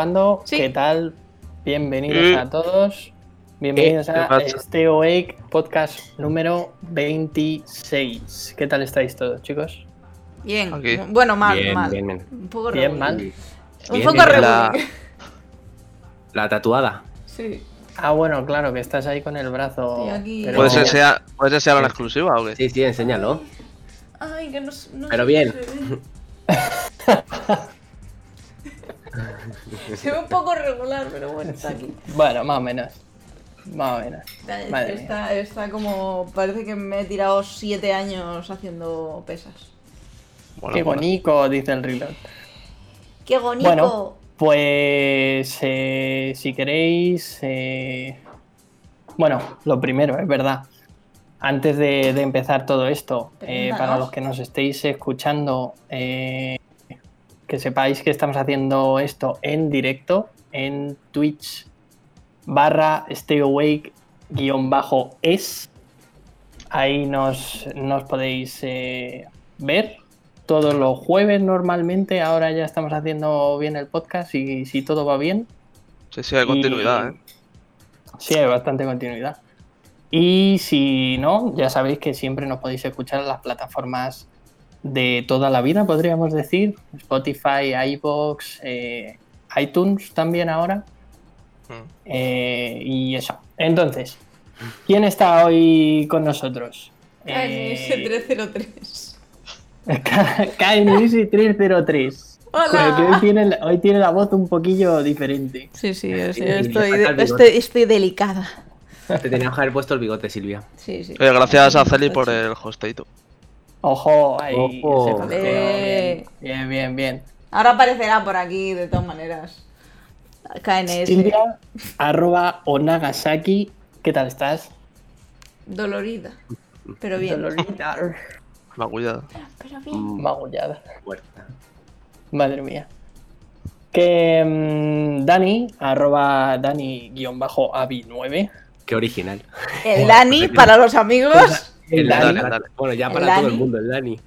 grabando. Sí. ¿Qué tal? Bienvenidos Eh. a todos. Bienvenidos Eh, a. Stay Awake Podcast número 26. ¿Qué tal estáis todos, chicos? Bien. Aquí. Bueno, mal, bien, mal. bien, bien. Un poco Bien, mal. Un poco la- La tatuada. Sí. Ah, bueno, claro, que estás ahí con el brazo. Aquí. pero- ¿Puedes enseñar, ¿Puedes enseñar una exclusiva o qué? Sí, sí, enséñalo. Ay, que no, no Pero bien. Se ve. Un poco regular, pero bueno, está aquí. Bueno, más o menos. Más o menos. Está, mía. está, como. Parece que me he tirado siete años haciendo pesas. Qué bonito, dice el reload. ¡Qué bonito! Bueno, pues eh, si queréis, eh, bueno, lo primero, es verdad. Antes de, de empezar todo esto, eh, para los que nos estéis escuchando, eh, que sepáis que estamos haciendo esto en directo en Twitch barra Stay Awake guion bajo es. Ahí nos, nos podéis eh, ver todos los jueves normalmente. Ahora ya estamos haciendo bien el podcast y si todo va bien. Sí, sí, hay continuidad, ¿eh? Sí, hay bastante continuidad. Y si no, ya sabéis que siempre nos podéis escuchar en las plataformas de toda la vida, podríamos decir. Spotify, iVoox, eh, iTunes también ahora. Mm. Eh, y eso. Entonces, ¿quién está hoy con nosotros? Eh, KNS303. KNS 303. Hola. Que hoy tiene, hoy tiene la voz un poquillo diferente. Sí, sí, yo Sí, estoy, estoy, estoy delicada. Te tenía que haber puesto el bigote, Silvia. Sí, sí. Oye, gracias a Celi por el hosteito. Ojo, ahí. Ojo. ese fasteo, Eh. Bien, bien, bien. bien. Ahora aparecerá por aquí, de todas maneras. KNS. Silvia, arroba Onagasaki. ¿Qué tal estás? Dolorida. Pero bien. Dolorida. Magullada. Pero bien. Mm, Magullada. Muerta. Madre mía. Que mm, Dani, arroba Dani-Avi9. Qué original. El Dani, para los amigos. El Dani, Dani. Dani, Dani. Bueno, ya El para todo el mundo, el Dani.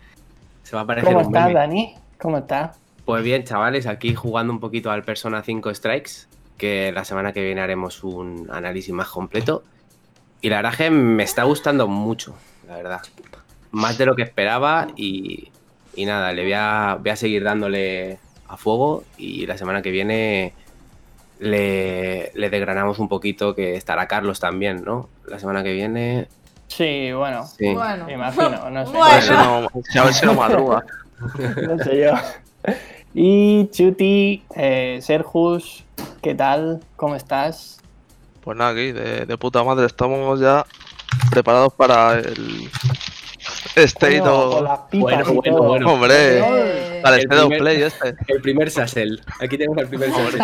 Se va a parecer ¿Cómo estás. Dani? ¿Cómo estás? Pues bien, chavales, aquí jugando un poquito al Persona 5 Strikes, que la semana que viene haremos un análisis más completo. Y la verdad que me está gustando mucho, la verdad. Más de lo que esperaba y, y nada, le voy a, voy a seguir dándole a fuego y la semana que viene le, le desgranamos un poquito, que estará Carlos también, ¿no? La semana que viene... Sí, bueno. Sí. Bueno. Me imagino, no sé. A ver si Bueno. no, a ver si no madruga. No sé yo. Y Chuti, eh, Serjus, ¿qué tal? ¿Cómo estás? Pues nada, aquí, de, de puta madre, estamos ya preparados para el State of... con las pipas Bueno, bueno, bueno. Hombre, Eh, para el El State of Play este. El primer Sassel. Aquí tenemos el primer Sassel.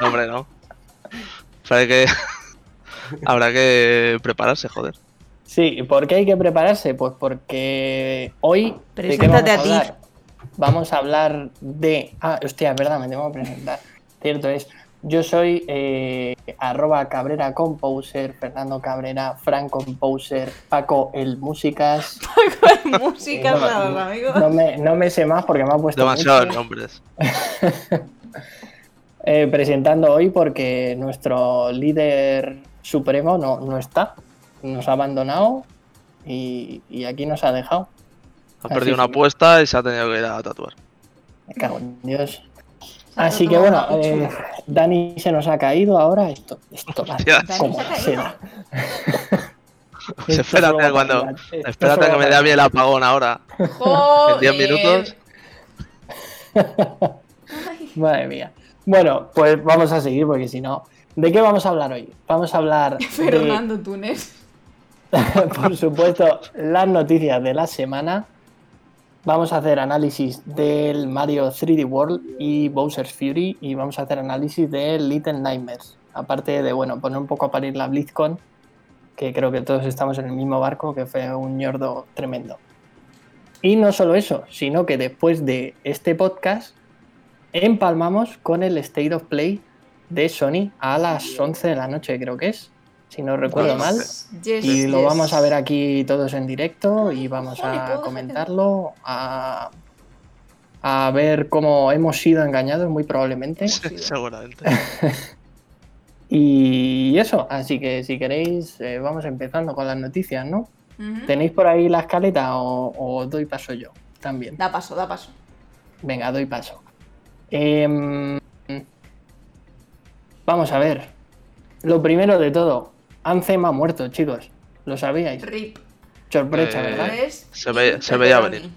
No, hombre, no. Pero hay que... Habrá que prepararse, joder. Sí, ¿por qué hay que prepararse? Pues porque hoy. ¿de qué Preséntate a ti. Vamos a hablar de. Ah, hostia, es verdad, me tengo que presentar. Cierto es. Yo soy eh, arroba Cabrera Composer, Fernando Cabrera, Frank Composer, Paco el Músicas. Música No, para los amigos. No me, no me sé más porque me ha puesto. Demasiados nombres. Eh, presentando hoy porque nuestro líder supremo no, no está, nos ha abandonado y, y aquí nos ha dejado. Ha Así perdido una sí. apuesta y se ha tenido que ir a tatuar. Me cago en Dios. Así que bueno, eh, Dani se nos ha caído ahora. Esto, esto como se seda. Pues espérate cuando- Espérate que me dé a mí el apagón ahora. Joder. En 10 minutos. Madre mía. Bueno, pues vamos a seguir porque si no. ¿De qué vamos a hablar hoy? Vamos a hablar de, Fernando Túnez. por supuesto, las noticias de la semana. Vamos a hacer análisis del Mario 3D World y Bowser's Fury y vamos a hacer análisis de Little Nightmares. Aparte de, bueno, poner un poco a parir la BlizzCon, que creo que todos estamos en el mismo barco, que fue un ñordo tremendo. Y no solo eso, sino que después de este podcast empalmamos con el State of Play de Sony a las 11 de la noche, creo que es, si no recuerdo Yes. mal. Yes, Y lo vamos a ver aquí todos en directo y vamos a ¿puedo comentarlo, a, a ver cómo hemos sido engañados, muy probablemente. Sí, seguramente. Y eso, así que si queréis, eh, vamos empezando con las noticias, ¿no? ¿Tenéis por ahí la escaleta o, o doy paso yo también? Da paso, da paso. Venga, doy paso. Em, vamos a ver. Lo primero de todo, Anthem ha muerto, chicos. ¿Lo sabíais? Rip. Sorpresa, Eh, ¿verdad? Se y ve- se veía venir.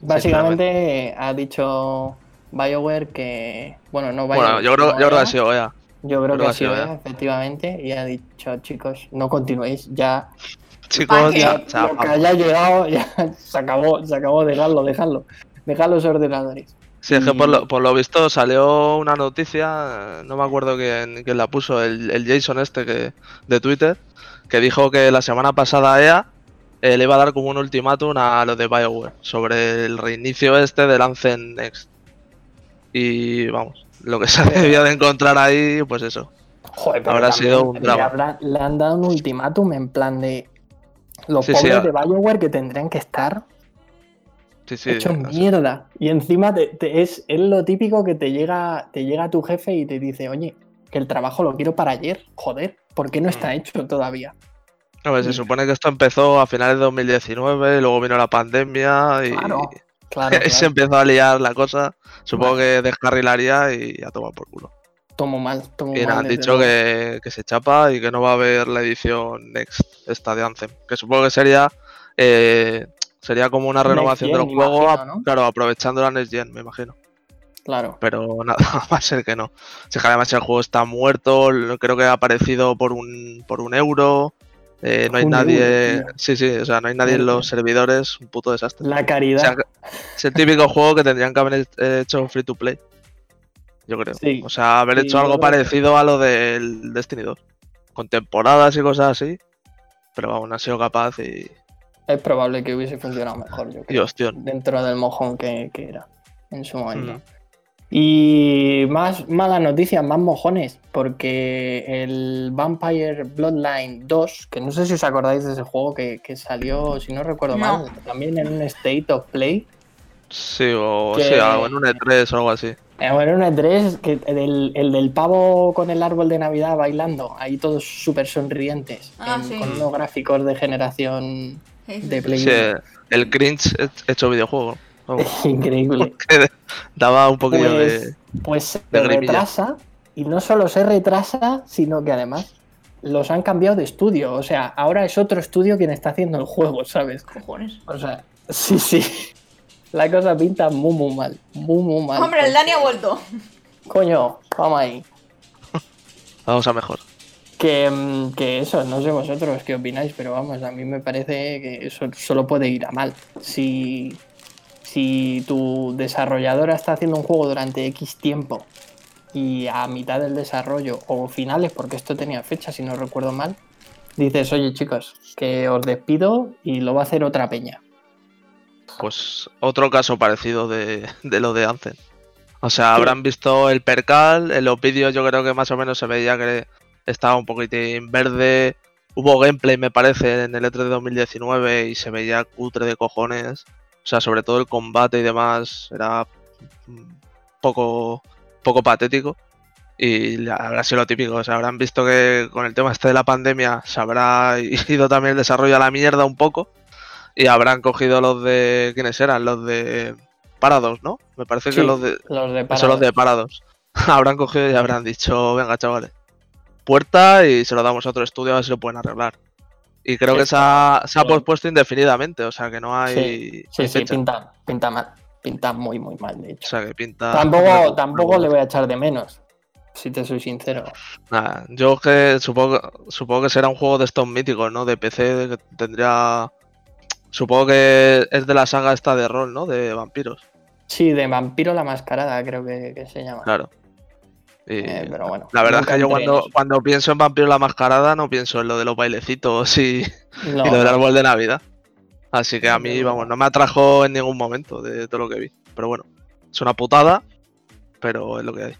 Básicamente ha dicho BioWare que. Bueno, no BioWare. Bueno, yo creo, yo creo que ha sido EA. Yo creo que ha sido. EA, efectivamente. Y ha dicho, chicos, no continuéis. Ya Chicos, ya, lo ya, que haya llegado, ya se acabó, se acabó, dejadlo, dejadlo. Dejad los ordenadores. Sí, es que por lo, por lo visto salió una noticia, eh, no me acuerdo quién, quién la puso, el, el Jason este que, de Twitter, que dijo que la semana pasada EA eh, le iba a dar como un ultimátum a los de BioWare sobre el reinicio este del Anthem Next. Y vamos, lo que se debía de encontrar ahí, pues eso. Joder, pero Habrá también sido un le drama. habrá- le han dado un ultimátum en plan de. Los Sí, pobres de BioWare que tendrían que estar Sí, sí. hechos o sea, mierda. Y encima te- te- es, es lo típico que te llega, te llega tu jefe y te dice, oye, que el trabajo lo quiero para ayer. Joder, ¿por qué no está Mm. hecho todavía? a ver, se supone que esto empezó a finales de 2019, luego vino la pandemia y Claro, claro. se empezó a liar la cosa. Supongo que descarrilaría y a tomar por culo. Tomo mal, tomo Y mal. han dicho que, que se chapa y que no va a haber la edición Next, esta de Anthem. Que supongo que sería eh, sería como una renovación Gen, del juego, imagino, a- ¿no? claro, aprovechando la Next Gen, me imagino. Claro. Pero nada, va a ser que no. Si es que además el juego está muerto, creo que ha aparecido por un, por un euro. eh, no hay nadie. euro, sí, sí, o sea, no hay nadie en los servidores, un puto desastre. La O sea, caridad. es el típico juego que tendrían que haber hecho free to play. Yo creo. Sí. O sea, haber Sí, hecho algo parecido a lo del Destiny 2. Con temporadas y cosas así. Pero vamos, no ha sido capaz y. Es probable que hubiese funcionado mejor, yo Y creo. hostión. Dentro del mojón que, que era en su momento. Mm. Y más malas noticias, más mojones, porque el Vampire Bloodline 2, que no sé si os acordáis de ese juego que, que salió, si no recuerdo No. mal, también en un State of Play. Sí, o Que- sí, en un E3 o algo así. Eh, Bueno, un E3, que el, el del pavo con el árbol de Navidad bailando, ahí todos súper sonrientes, Ah, en- sí. con unos gráficos de generación de sí. Play. Sí, el cringe he- hecho videojuego. Increíble. daba un poquillo Pues, de. pues se de grimilla. retrasa, y no solo se retrasa, sino que además los han cambiado de estudio. O sea, ahora es otro estudio quien está haciendo el juego, ¿sabes? Cojones. O sea, sí, sí. La cosa pinta muy, muy mal. Muy, muy mal. Hombre, el Dani ha vuelto. Coño, vamos ahí. Vamos a mejor. Que, mm, que eso, no sé vosotros qué opináis, pero vamos, a mí me parece que eso solo puede ir a mal. Si, si tu desarrolladora está haciendo un juego durante X tiempo y a mitad del desarrollo o finales, porque esto tenía fecha, si no recuerdo mal, dices, oye chicos, que os despido y lo va a hacer otra peña. Pues otro caso parecido de, de lo de Anthem. O sea, habrán visto el percal, en los vídeos yo creo que más o menos se veía que estaba un poquitín verde. Hubo gameplay, me parece, en el E3 de 2019 y se veía cutre de cojones. O sea, sobre todo el combate y demás era mm, poco, poco patético. Y habrá sido lo típico. O sea, habrán visto que con el tema este de la pandemia se habrá ido también el desarrollo a la mierda un poco. Y habrán cogido los de. ¿Quiénes eran? Los de Parados, ¿no? Me parece Sí, que los de. Los de Son los de Parados. habrán cogido y habrán dicho, venga, chavales. Puerta y se lo damos a otro estudio a ver si lo pueden arreglar. Y creo que se ha, se ha Bueno. pospuesto indefinidamente, o sea que no hay. Sí, sí, pinta, pinta mal. Pinta muy, muy mal, de O hecho. sea que pinta. Tampoco, tampoco le voy a echar de menos, si te soy sincero. Nada, yo que supongo, supongo que será un juego de estos míticos, ¿no? De PC que tendría. Supongo que es de la saga esta de rol, ¿no? De vampiros. Sí, de Vampiro la Mascarada, creo que, que se llama. Claro. Y Eh, pero bueno. la verdad es que yo cuando, cuando pienso en Vampiro la Mascarada no pienso en lo de los bailecitos y, No, y lo del árbol de Navidad. Así que a mí, vamos, no me atrajo en ningún momento de todo lo que vi. Pero bueno, es una putada, pero es lo que hay.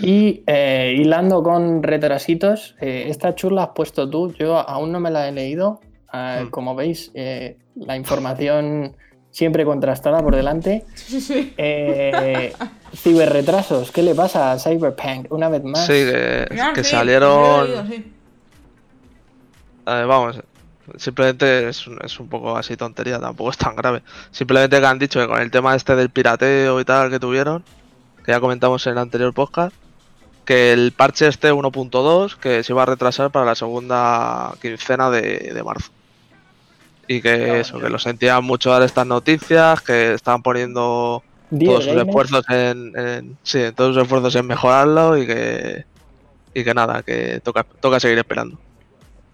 Y eh, hilando con retrasitos, eh, esta chula la has puesto tú, yo aún no me la he leído. Ah, Mm. Como veis, eh, la información siempre contrastada por delante. Sí, sí. Eh, ciberretrasos, ¿qué le pasa a Cyberpunk? Una vez más. Sí, que, Ah, que salieron. oído, sí. Eh, vamos, simplemente es, un- es un poco así tontería, tampoco es tan grave. Simplemente que han dicho que con el tema este del pirateo y tal que tuvieron, que ya comentamos en el anterior podcast, que el parche este 1.2 que se iba a retrasar para la segunda quincena de, de marzo. Y que eso, que lo sentían mucho dar estas noticias, que estaban poniendo todos sus esfuerzos en, en- sí, todos sus esfuerzos en mejorarlo y que y que nada, que toca, toca seguir esperando.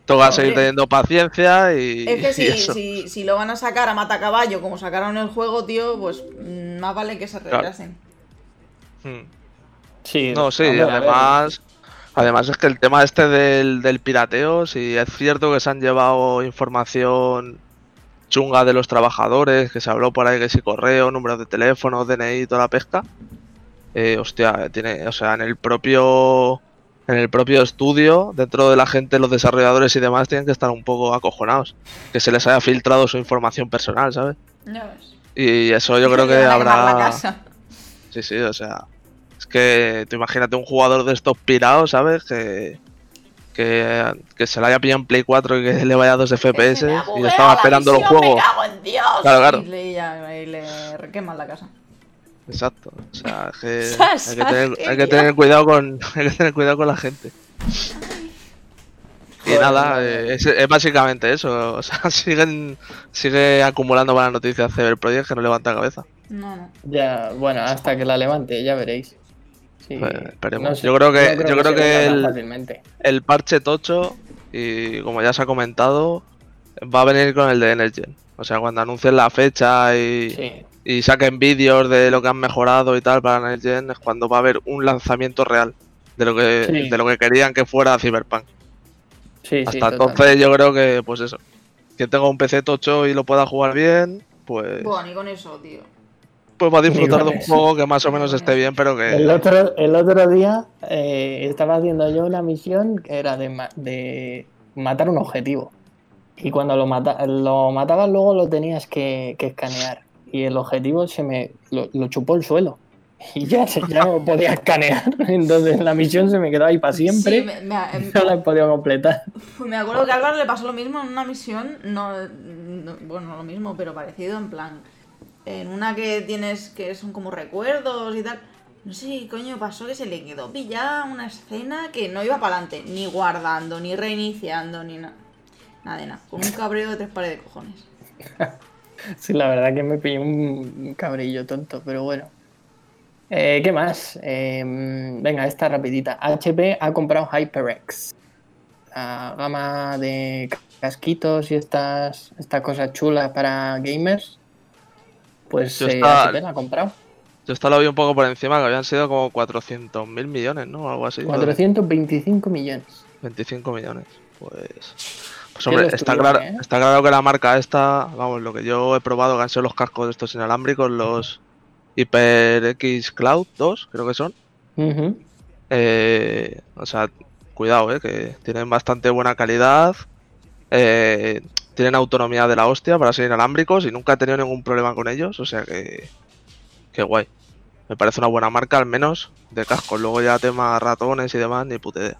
Toca seguir teniendo paciencia y, Es que y si, eso. si, si lo van a sacar a matacaballo como sacaron el juego, tío, pues mm, más vale que se Claro. retrasen. Mm. Sí, No, sí, ver, además además es que el tema este del, del pirateo, si es cierto que se han llevado información chunga de los trabajadores, que se habló por ahí que si correo, números de teléfono, DNI toda la pesca. Eh, hostia, tiene, o sea, en el propio en el propio estudio, dentro de la gente, los desarrolladores y demás tienen que estar un poco acojonados, que se les haya filtrado su información personal, ¿sabes? Ves. Y eso yo creo que habrá. Sí, sí, o sea. Que tú imagínate un jugador de estos pirados, ¿sabes? Que, que, que se le haya pillado en Play 4 y que le vaya a 2 FPS y estaba la esperando el misión, juego. Me cago en Dios. Claro, claro. Y le, ya- y le queman la casa. Exacto. O sea, es que hay que tener, hay que tener cuidado con hay que tener cuidado con la gente. Y Joder, nada, eh, es, es básicamente eso. O sea, siguen sigue acumulando malas noticias Cyberproject que no levanta cabeza. No, no. Ya, bueno, hasta que la levante, ya veréis. Sí, Pues, esperemos. no sé, Yo creo que- no yo creo que el- parche tocho y como ya se ha comentado va a venir con el de Energen. O sea, cuando anuncien la fecha y, Sí, y saquen vídeos de lo que han mejorado y tal para Energen es cuando va a haber un lanzamiento real de lo que Sí. de lo que querían que fuera Cyberpunk. sí, sí. Hasta entonces yo creo que pues eso. Quien tenga un PC tocho y lo pueda jugar bien, pues, Bueno, ni con eso, tío. Pues va a disfrutar de un juego que más o menos esté bien, pero que El otro, el otro día eh, estaba haciendo yo una misión que era de, ma- de matar un objetivo. Y cuando lo, mata, lo matabas, luego lo tenías que, que escanear. Y el objetivo se me lo, lo chupó el suelo. Y ya, se- ya no podía escanear. Entonces la misión se me quedó ahí para siempre. Sí, me, me- No la he podido completar. me acuerdo que a Álvaro le pasó lo mismo en una misión, no, no- bueno, no lo mismo, pero parecido, en plan, en una que tienes que son como recuerdos y tal. No sé coño pasó que se le quedó pillada una escena que no iba para adelante, ni guardando, ni reiniciando, ni nada. Nada nada, con un cabreo de tres pares de cojones. Sí, la verdad que me pilló un cabrillo tonto, pero bueno. Eh, ¿Qué más? Eh, venga, esta rapidita. HP ha comprado HyperX. La gama de casquitos y estas, estas cosas chulas para gamers. Pues Yo eh, la ha comprado. yo esta lo vi un poco por encima, que habían sido como 400 mil millones, ¿no? Algo así. 425 millones. 25 millones. Pues. Pues hombre, está claro, ¿eh? está claro que la marca esta, vamos, lo que yo he probado que han sido los cascos estos inalámbricos, los HyperX Cloud 2, creo que son. Eh, o sea, cuidado, eh, que tienen bastante buena calidad. eh, tienen autonomía de la hostia para ser inalámbricos y nunca he tenido ningún problema con ellos. O sea que. Que guay. Me parece una buena marca, al menos, de cascos. Luego ya tema ratones y demás, ni puta idea.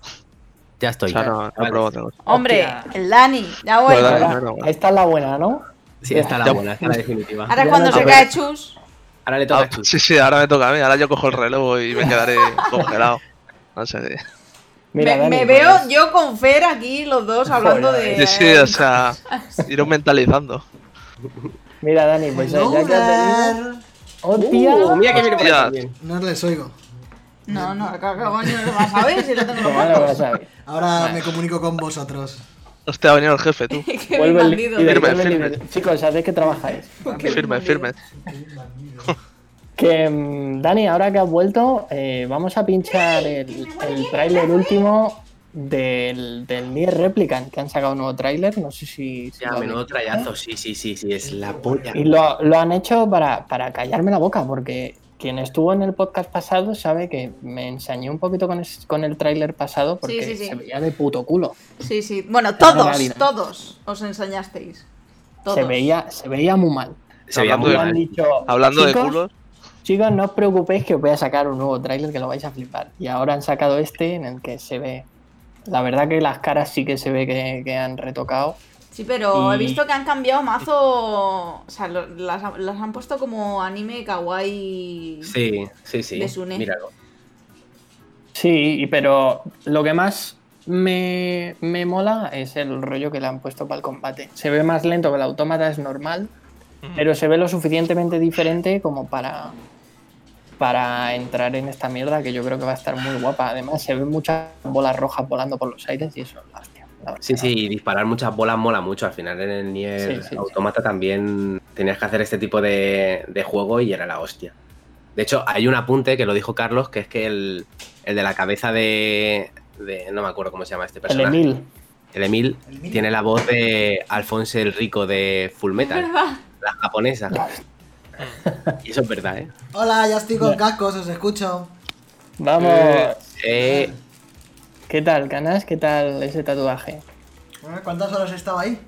Ya O estoy. sea, no, no Vale. Hombre, Hostia. el Dani, ya voy. Dani. Bueno, bueno. esta es la buena, ¿no? Sí, está la Ya- buena, está la definitiva. Ahora Ya cuando no se cae Chus, Ahora le toca Ah, a Chus. sí, sí, ahora me toca a mí. Ahora yo cojo el relevo y me quedaré congelado. No sé qué. Mira, me, Dani, me pues, veo yo con Fer aquí los dos hablando Joder. de... Sí, sí, o sea, ir mentalizando. Mira, Dani, pues ya que has venido. ¡Hostia! Uh, mira que Hostia. también. No les oigo. No, no, acá coño lo vas a ver si lo tengo en los manos. vas a ver. Ahora me comunico con vosotros. Hostia, ha venido el jefe, tú. Vuelve el líder, Firme, firme. Chicos, ¿sabéis que trabajáis? Qué Firme, firme. Que mm, Dani, ahora que has vuelto, eh, vamos a pinchar el, el tráiler último del, del Nier Replicant, que han sacado un nuevo tráiler, no sé si... si Ya, menudo trayazo, sí, sí, sí, sí, es la polla. Y lo, lo han hecho para, para callarme la boca, porque quien estuvo en el podcast pasado sabe que me ensañé un poquito con, es- con el tráiler pasado porque sí, sí. se veía de puto culo. Sí, sí. Bueno, todos, todos os enseñasteis. Todos. Se veía, se veía muy mal. Se veía Hablando muy mal. dicho, Hablando de "Chicos, culos, Chicos, no os preocupéis que os voy a sacar un nuevo tráiler que lo vais a flipar. Y ahora han sacado este en el que se ve. La verdad que las caras sí que se ve que, que han retocado. Sí, pero he visto que han cambiado mazo. O sea, lo- las, las han puesto como anime kawaii. Sí, sí, sí. De Sune. Míralo. Sí, y- pero lo que más me, me mola es el rollo que le han puesto para el combate. Se ve más lento que el autómata, es normal, pero se ve lo suficientemente diferente como para, para entrar en esta mierda que yo creo que va a estar muy guapa. Además, se ven muchas bolas rojas volando por los aires y eso es la hostia. Sí, sí, y disparar muchas bolas mola mucho. Al final en el Nier Sí, sí, sí. Automata también tenías que hacer este tipo de, de juego y era la hostia. De hecho, hay un apunte que lo dijo Carlos, que es que el, el de la cabeza de, de- No me acuerdo cómo se llama este El personaje. Emil. El Emil El Emil. tiene la voz de Alfonso el Rico de Full Metal, ¿Verdad? La japonesa. Y eso es verdad, ¿eh? Hola, ya estoy con cascos, os escucho. Vamos. Eh, ¿Qué tal, Canas? ¿Qué tal ese tatuaje? ¿Cuántas horas he estado ahí?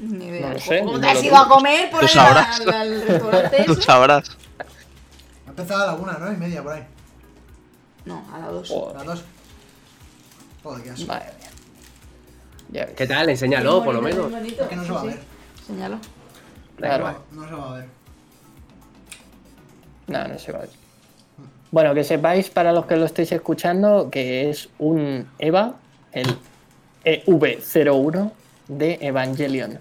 Ni idea. No lo sé, ¿Cómo te has ido a comer por Tú ahí sabrás. al, al restaurante tú ese? sabrás. Ha empezado a la una, ¿no? Y media por ahí. No, a la dos. A las dos. Joder, qué asco. ¿Qué tal? Enséñalo, por lo menos. Es que no se va a ver. Claro. No, no se va a ver. No, no se va a ver. Bueno, que sepáis, para los que lo estéis escuchando, que es un EVA, el EV01 de Evangelion.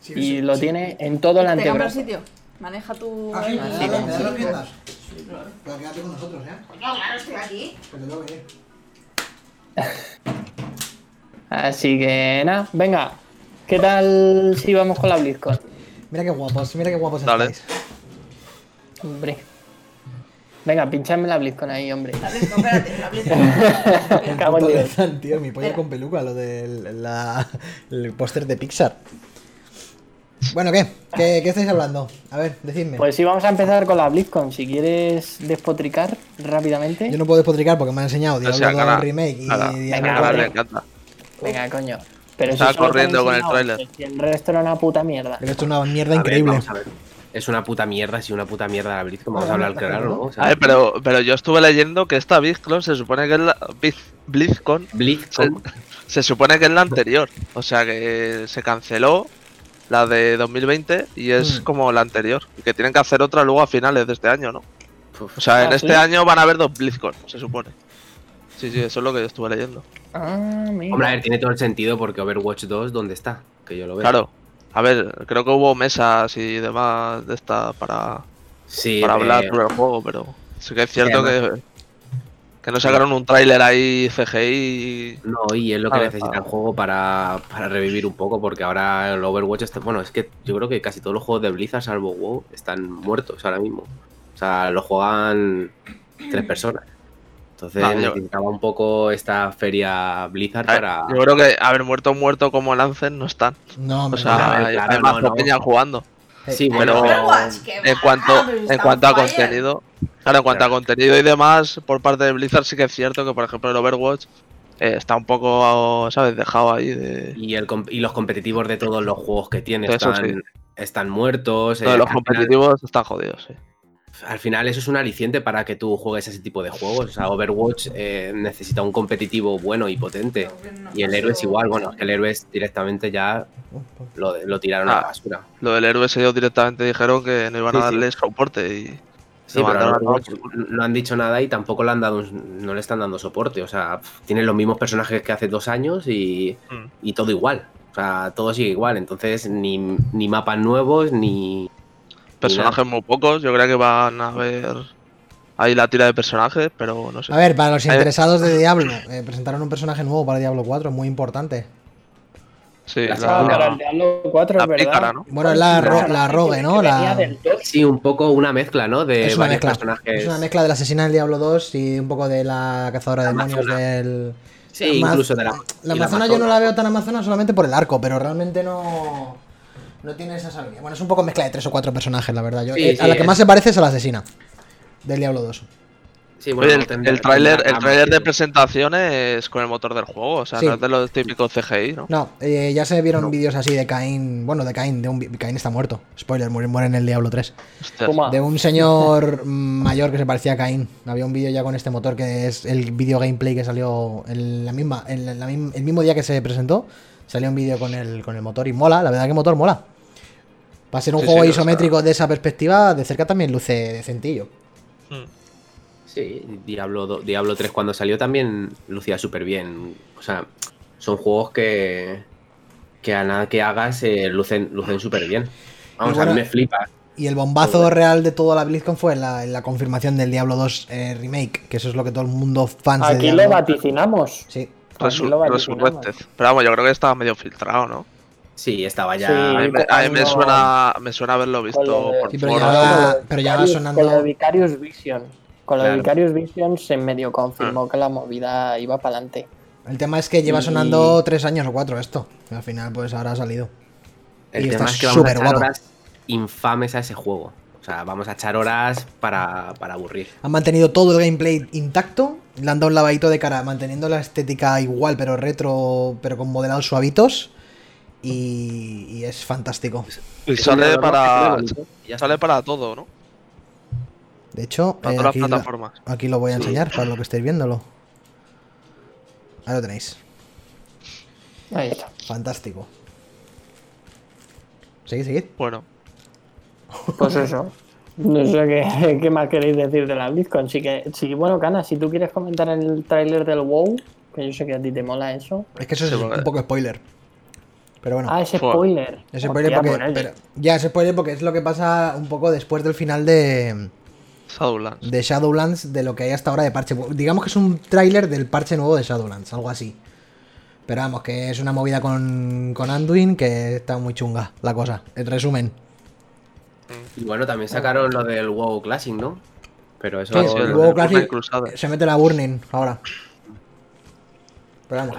Sí, Y sí, lo sí. tiene en todo el antebrazo. sitio. Maneja tu. Ah, sí, Ah, me sí, das- me das sí. las riendas. Sí, claro. Pero quédate con nosotros, ¿eh? Coño, claro, estoy aquí. Que te tengo que ir. Así que nada, venga. ¿Qué tal si vamos con la BlizzCon? Mira qué guapos, mira qué guapos Dale. estáis. Hombre. Venga, pinchadme la BlizzCon ahí, hombre. La Blitz, no, espérate, la El cago en Dios. Tío, mi polla con peluca, lo del la- el póster de Pixar. Bueno, ¿qué? ¿qué? ¿Qué estáis hablando? A ver, decidme. Pues sí, vamos a empezar con la BlizzCon. Si quieres despotricar rápidamente. Yo no puedo despotricar porque me han enseñado O Diablo sea, 2 cara- Remake y Diablo Venga, a 4. ver, vale. le encanta. Venga, coño. Pero Estaba corriendo con el tráiler. el resto era una puta mierda. Pero esto es una mierda A ver, increíble. vamos a ver. Es una puta mierda, si una puta mierda la Blitz, vamos a hablar claro, ¿no? O sea, A ver, pero, pero yo estuve leyendo que esta BlizzCon se supone que es la Blizz- BlizzCon se, BlizzCon, se supone que es la anterior. O sea que se canceló la de 2020 y es Mm. como la anterior. Y que tienen que hacer otra luego a finales de este año, ¿no? O sea, en Ah, este año van a haber dos BlizzCon, se supone. Sí, sí, eso es lo que yo estuve leyendo. Ah, mira. Hombre, a ver, tiene todo el sentido porque Overwatch 2, ¿dónde está? Que yo lo veo. Claro. A ver, creo que hubo mesas y demás de esta para, Sí, para eh, hablar sobre el juego, pero sí que es cierto que, que no sacaron un tráiler ahí CGI. No, y es lo que A ver, necesita a- el juego para, para revivir un poco, porque ahora el Overwatch está. Bueno, es que yo creo que casi todos los juegos de Blizzard, salvo WoW, están muertos ahora mismo. O sea, lo juegan tres personas. Entonces Ah, yo- necesitaba un poco esta feria Blizzard ver, para. Yo creo que haber muerto muerto como Lancen no están. No, O sea, hay, claro, hay más no, no. jugando. Sí, pero- bueno, En cuanto, en cuanto a contenido, claro, en cuanto a contenido y demás, por parte de Blizzard sí que es cierto que, por ejemplo, el Overwatch eh, está un poco, ¿sabes? Dejado ahí de. Y, el, com- y los competitivos de todos los juegos que tiene están, sí. están muertos. Todos eh, los competitivos están jodidos, sí. Al final eso es un aliciente para que tú juegues ese tipo de juegos. O sea, Overwatch eh, necesita un competitivo bueno y potente. Y el héroe es igual. Bueno, es que el héroe es directamente ya lo, lo tiraron a la Ah. basura. Lo del héroe ellos directamente dijeron que no iban Sí, a sí. darle soporte y. Sí, pero no han dicho nada y tampoco le han dado no le están dando soporte. O sea, tienen los mismos personajes que hace dos años y, Mm. y todo igual. O sea, todo sigue igual. Entonces, ni, ni mapas nuevos, ni. Personajes muy pocos, yo creo que van a ver ahí la tira de personajes, pero no sé. A ver, para los interesados de Diablo, eh, presentaron un personaje nuevo para Diablo 4, muy importante. Sí, la la, para el la, Diablo 4, la es verdad. pícara, ¿no? Bueno, es la, ro- la Rogue, ¿no? La... del 2. Sí, un poco una mezcla, ¿no? De Es una varios mezcla. personajes. Es una mezcla de la asesina del Diablo 2 y un poco de la cazadora de demonios del. Sí, incluso de la. La Amazona yo no la veo tan Amazona solamente por el arco, pero realmente no. No tiene esa habilidad. Bueno, es un poco mezcla de tres o cuatro personajes, la verdad. Yo, Sí, eh, a la que es- más se parece es a la asesina del Diablo 2. Sí, bueno, Oye, el, tráiler el tráiler de gama, presentación es con el motor del juego, o sea, Sí. no es de los típicos CGI, ¿no? No, eh, ya se vieron No. vídeos así de Caín. Bueno, de Caín, de un Caín está muerto. Spoiler, muere, muere en el Diablo 3. Hostias. Puma. De un señor mayor que se parecía a Caín. Había un vídeo ya con este motor que es el vídeo gameplay que salió en la misma, en la- la mim- el mismo día que se presentó. Salió un vídeo con el, con el motor y mola, la verdad que el motor mola. Para ser un Sí, juego sí, isométrico de esa perspectiva, de cerca también luce decentillo. Mm. Sí, Diablo, Diablo 3 cuando salió también lucía súper bien. O sea, son juegos que, que a nada que hagas eh, lucen, lucen súper bien. Vamos, bueno, a mí me flipa. Y el bombazo real de toda la BlizzCon fue la, la confirmación del Diablo 2 eh, Remake, que eso es lo que todo el mundo fans de Aquí Diablo... lo vaticinamos. Sí. Resu-. Resurrected. Pero vamos, yo creo que estaba medio filtrado, ¿no? Sí, estaba ya. Sí. A mí, me, a mí me cuando- suena, me suena haberlo visto de- por Sí, pero ya- de pero va Vicarious- sonando- Con lo de Vicarious Vision. Con lo de Claro. Vicarious Vision se medio Ah. confirmó que la movida iba para adelante. El tema es que lleva Y- sonando tres años o cuatro esto. Y al final, pues ahora ha salido. El y tema está es que vamos a echar horas infames a ese juego. O sea, vamos a echar horas para, para aburrir. Han mantenido todo el gameplay intacto. Le han dado un lavadito de cara, manteniendo la estética igual, pero retro, pero con modelados suavitos. Y, y es fantástico. Y sale para, sale para todo, ¿no? De hecho, Para eh, todas aquí, las lo voy a Sí. enseñar para lo que estéis viéndolo. Ahí lo tenéis. Ahí está. Fantástico. Seguid, seguid. Bueno, Pues eso. No sé qué, qué más queréis decir de la BlizzCon. Sí que, sí, bueno, Cana, si tú quieres comentar el tráiler del WoW, que yo sé que a ti te mola eso. Es que eso es un poco spoiler. Pero bueno. Ah, ese Fue. spoiler. Es spoiler Hostia, porque. pero- ya, es spoiler porque es lo que pasa un poco después del final de, Shadowlands. de Shadowlands, de lo que hay hasta ahora de parche. Digamos que es un tráiler del parche nuevo de Shadowlands, algo así. Pero vamos, que es una movida con, con Anduin que está muy chunga la cosa. En resumen. Y bueno, también sacaron lo del WoW Classic, ¿no? Pero eso Sí, Ah, sí, el WoW Classic se mete la Burning ahora. Pero vamos,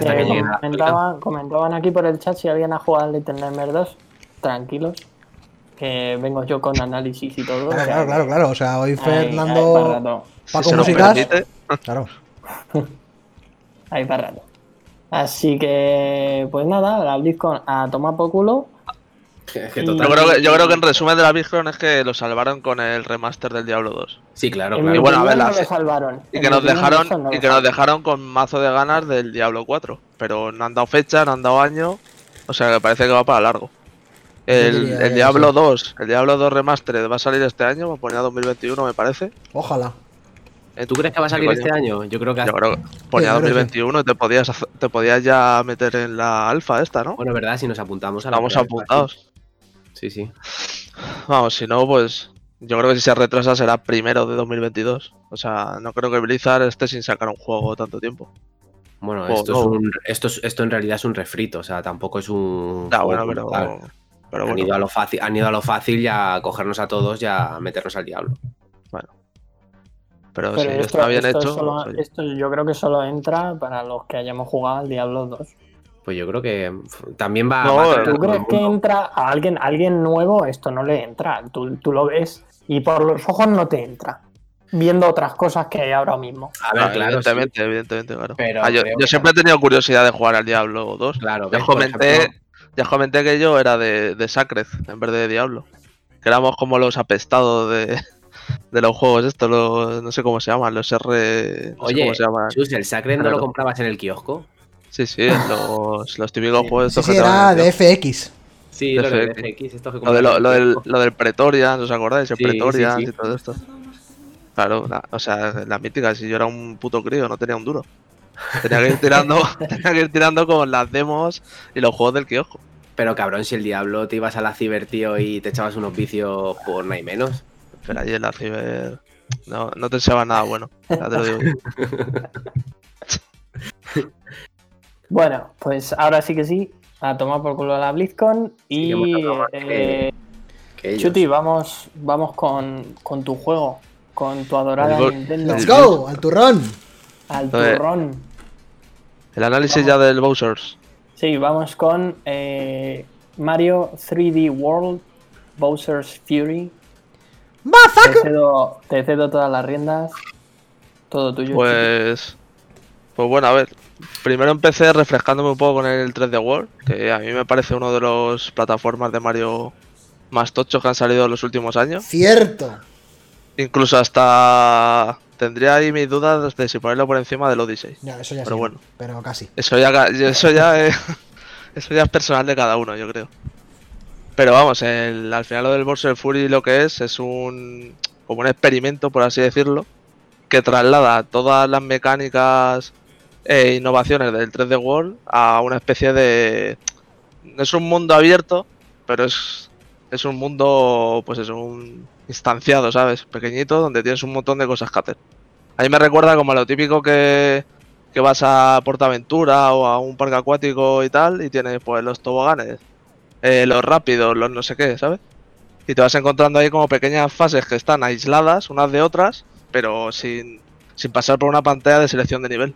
comentaban, comentaban aquí por el chat si alguien ha jugado al Little Nightmares 2. Tranquilos. Que vengo yo con análisis y todo. Claro, o sea, claro, claro, claro. O sea, hoy Fernando. para rato. Paco Si Músicas. Claro. Ahí para rato. Así que, pues nada, la BlizzCon a tomar por culo. Es que Y- yo creo que, yo creo que en resumen de la BlizzCon es que lo salvaron con el remaster del Diablo 2. Sí, claro, claro. mi bueno, a ver, opinión, las- no lo salvaron. Y que nos dejaron no y que nos dejaron con mazo de ganas del Diablo 4. Pero no han dado fecha, no han dado año. O sea que parece que va para largo. El, el Diablo sí. 2, el Diablo 2 Remastered va a salir este año, va a poner a 2021 me parece. Ojalá. ¿Tú crees que va a salir este año? Yo creo que Yo creo que ponía yo creo que 2021 y te podías, hacer- te podías ya meter en la alfa esta, ¿no? Bueno, verdad, si nos apuntamos a la Estamos apuntados. Sí, sí. Vamos, si no, pues yo creo que si se retrasa será primero de 2022. O sea, no creo que Blizzard esté sin sacar un juego tanto tiempo. Bueno, Juego esto, es un, esto, es- esto en realidad es un refrito, o sea, tampoco es un. Bueno, pero, pero han, bueno. ido a lo fácil, han ido a lo fácil y a cogernos a todos y a meternos al diablo. Pero, Pero si esto, está bien esto hecho. solo- pues, esto yo creo que solo entra para los que hayamos jugado al Diablo 2. Pues yo creo que también va, No, va a ¿Tú crees que entra a alguien, a alguien nuevo? Esto no le entra. Tú, tú lo ves y por los ojos no te entra. Viendo otras cosas que hay ahora mismo. A ver, Ah, claro, sí. evidentemente, evidentemente, claro. Pero Ah, yo, siempre he tenido curiosidad de jugar al Diablo 2. Claro, ya ves, comenté, ejemplo, ya comenté que yo era de, de Sacred en vez de Diablo. Que éramos como los apestados de, de los juegos estos, los, no sé cómo se llaman, los R. No sé Oye, cómo se llaman. Chus, ¿el Sacred no lo comprabas en el kiosco? Sí, sí, los, los típicos juegos Sí, estos sí, que te era de FX. Sí, lo de FX. Que Lo, de lo, del, lo del Pretorian, ¿os acordáis? El Sí, sí, Pretorian sí. y todo esto. Claro, la- o sea, la mítica, si yo era un puto crío, no tenía un duro. Tenía que ir tirando, tenía que ir tirando con las demos y los juegos del kiosco. Pero cabrón, si el diablo te ibas a la ciber, tío, y te echabas unos vicios por no hay menos. Pero allí en la ciber no, no te enseñaban nada bueno. Ya te lo digo. Bueno, pues ahora sí que sí. A tomar por culo la BlizzCon. Y eh, Que. Chuti, vamos, vamos con, con tu juego. Con tu adorada El Nintendo. ¡Let's go! ¡Al turrón! Al turrón. El análisis ya del Bowser's. Sí, vamos con eh, Mario 3D World Bowser's Fury. Te te cedo todas las riendas. Todo tuyo. Pues. Pues bueno, a ver. Primero empecé refrescándome un poco con el 3D World, que a mí me parece uno de los plataformas de Mario más tochos que han salido en los últimos años. Cierto. Incluso hasta tendría ahí mis dudas de si ponerlo por encima del Odyssey. Ya, eso ya Pero sí. bueno. Pero casi. Eso ya, eso ya es, eso ya es personal de cada uno, yo creo. Pero vamos, el- al final lo del Bowser Fury lo que es es un como un experimento, por así decirlo, que traslada todas las mecánicas e innovaciones del 3D World a una especie de es un mundo abierto, pero es es un mundo pues es un instanciado, ¿sabes? Pequeñito donde tienes un montón de cosas que hacer. A mí me recuerda como a lo típico que que vas a Portaventura o a un parque acuático y tal, y tienes pues los toboganes, eh, los rápidos, los no sé qué, ¿sabes? Y te vas encontrando ahí como pequeñas fases que están aisladas unas de otras, pero sin, sin pasar por una pantalla de selección de nivel.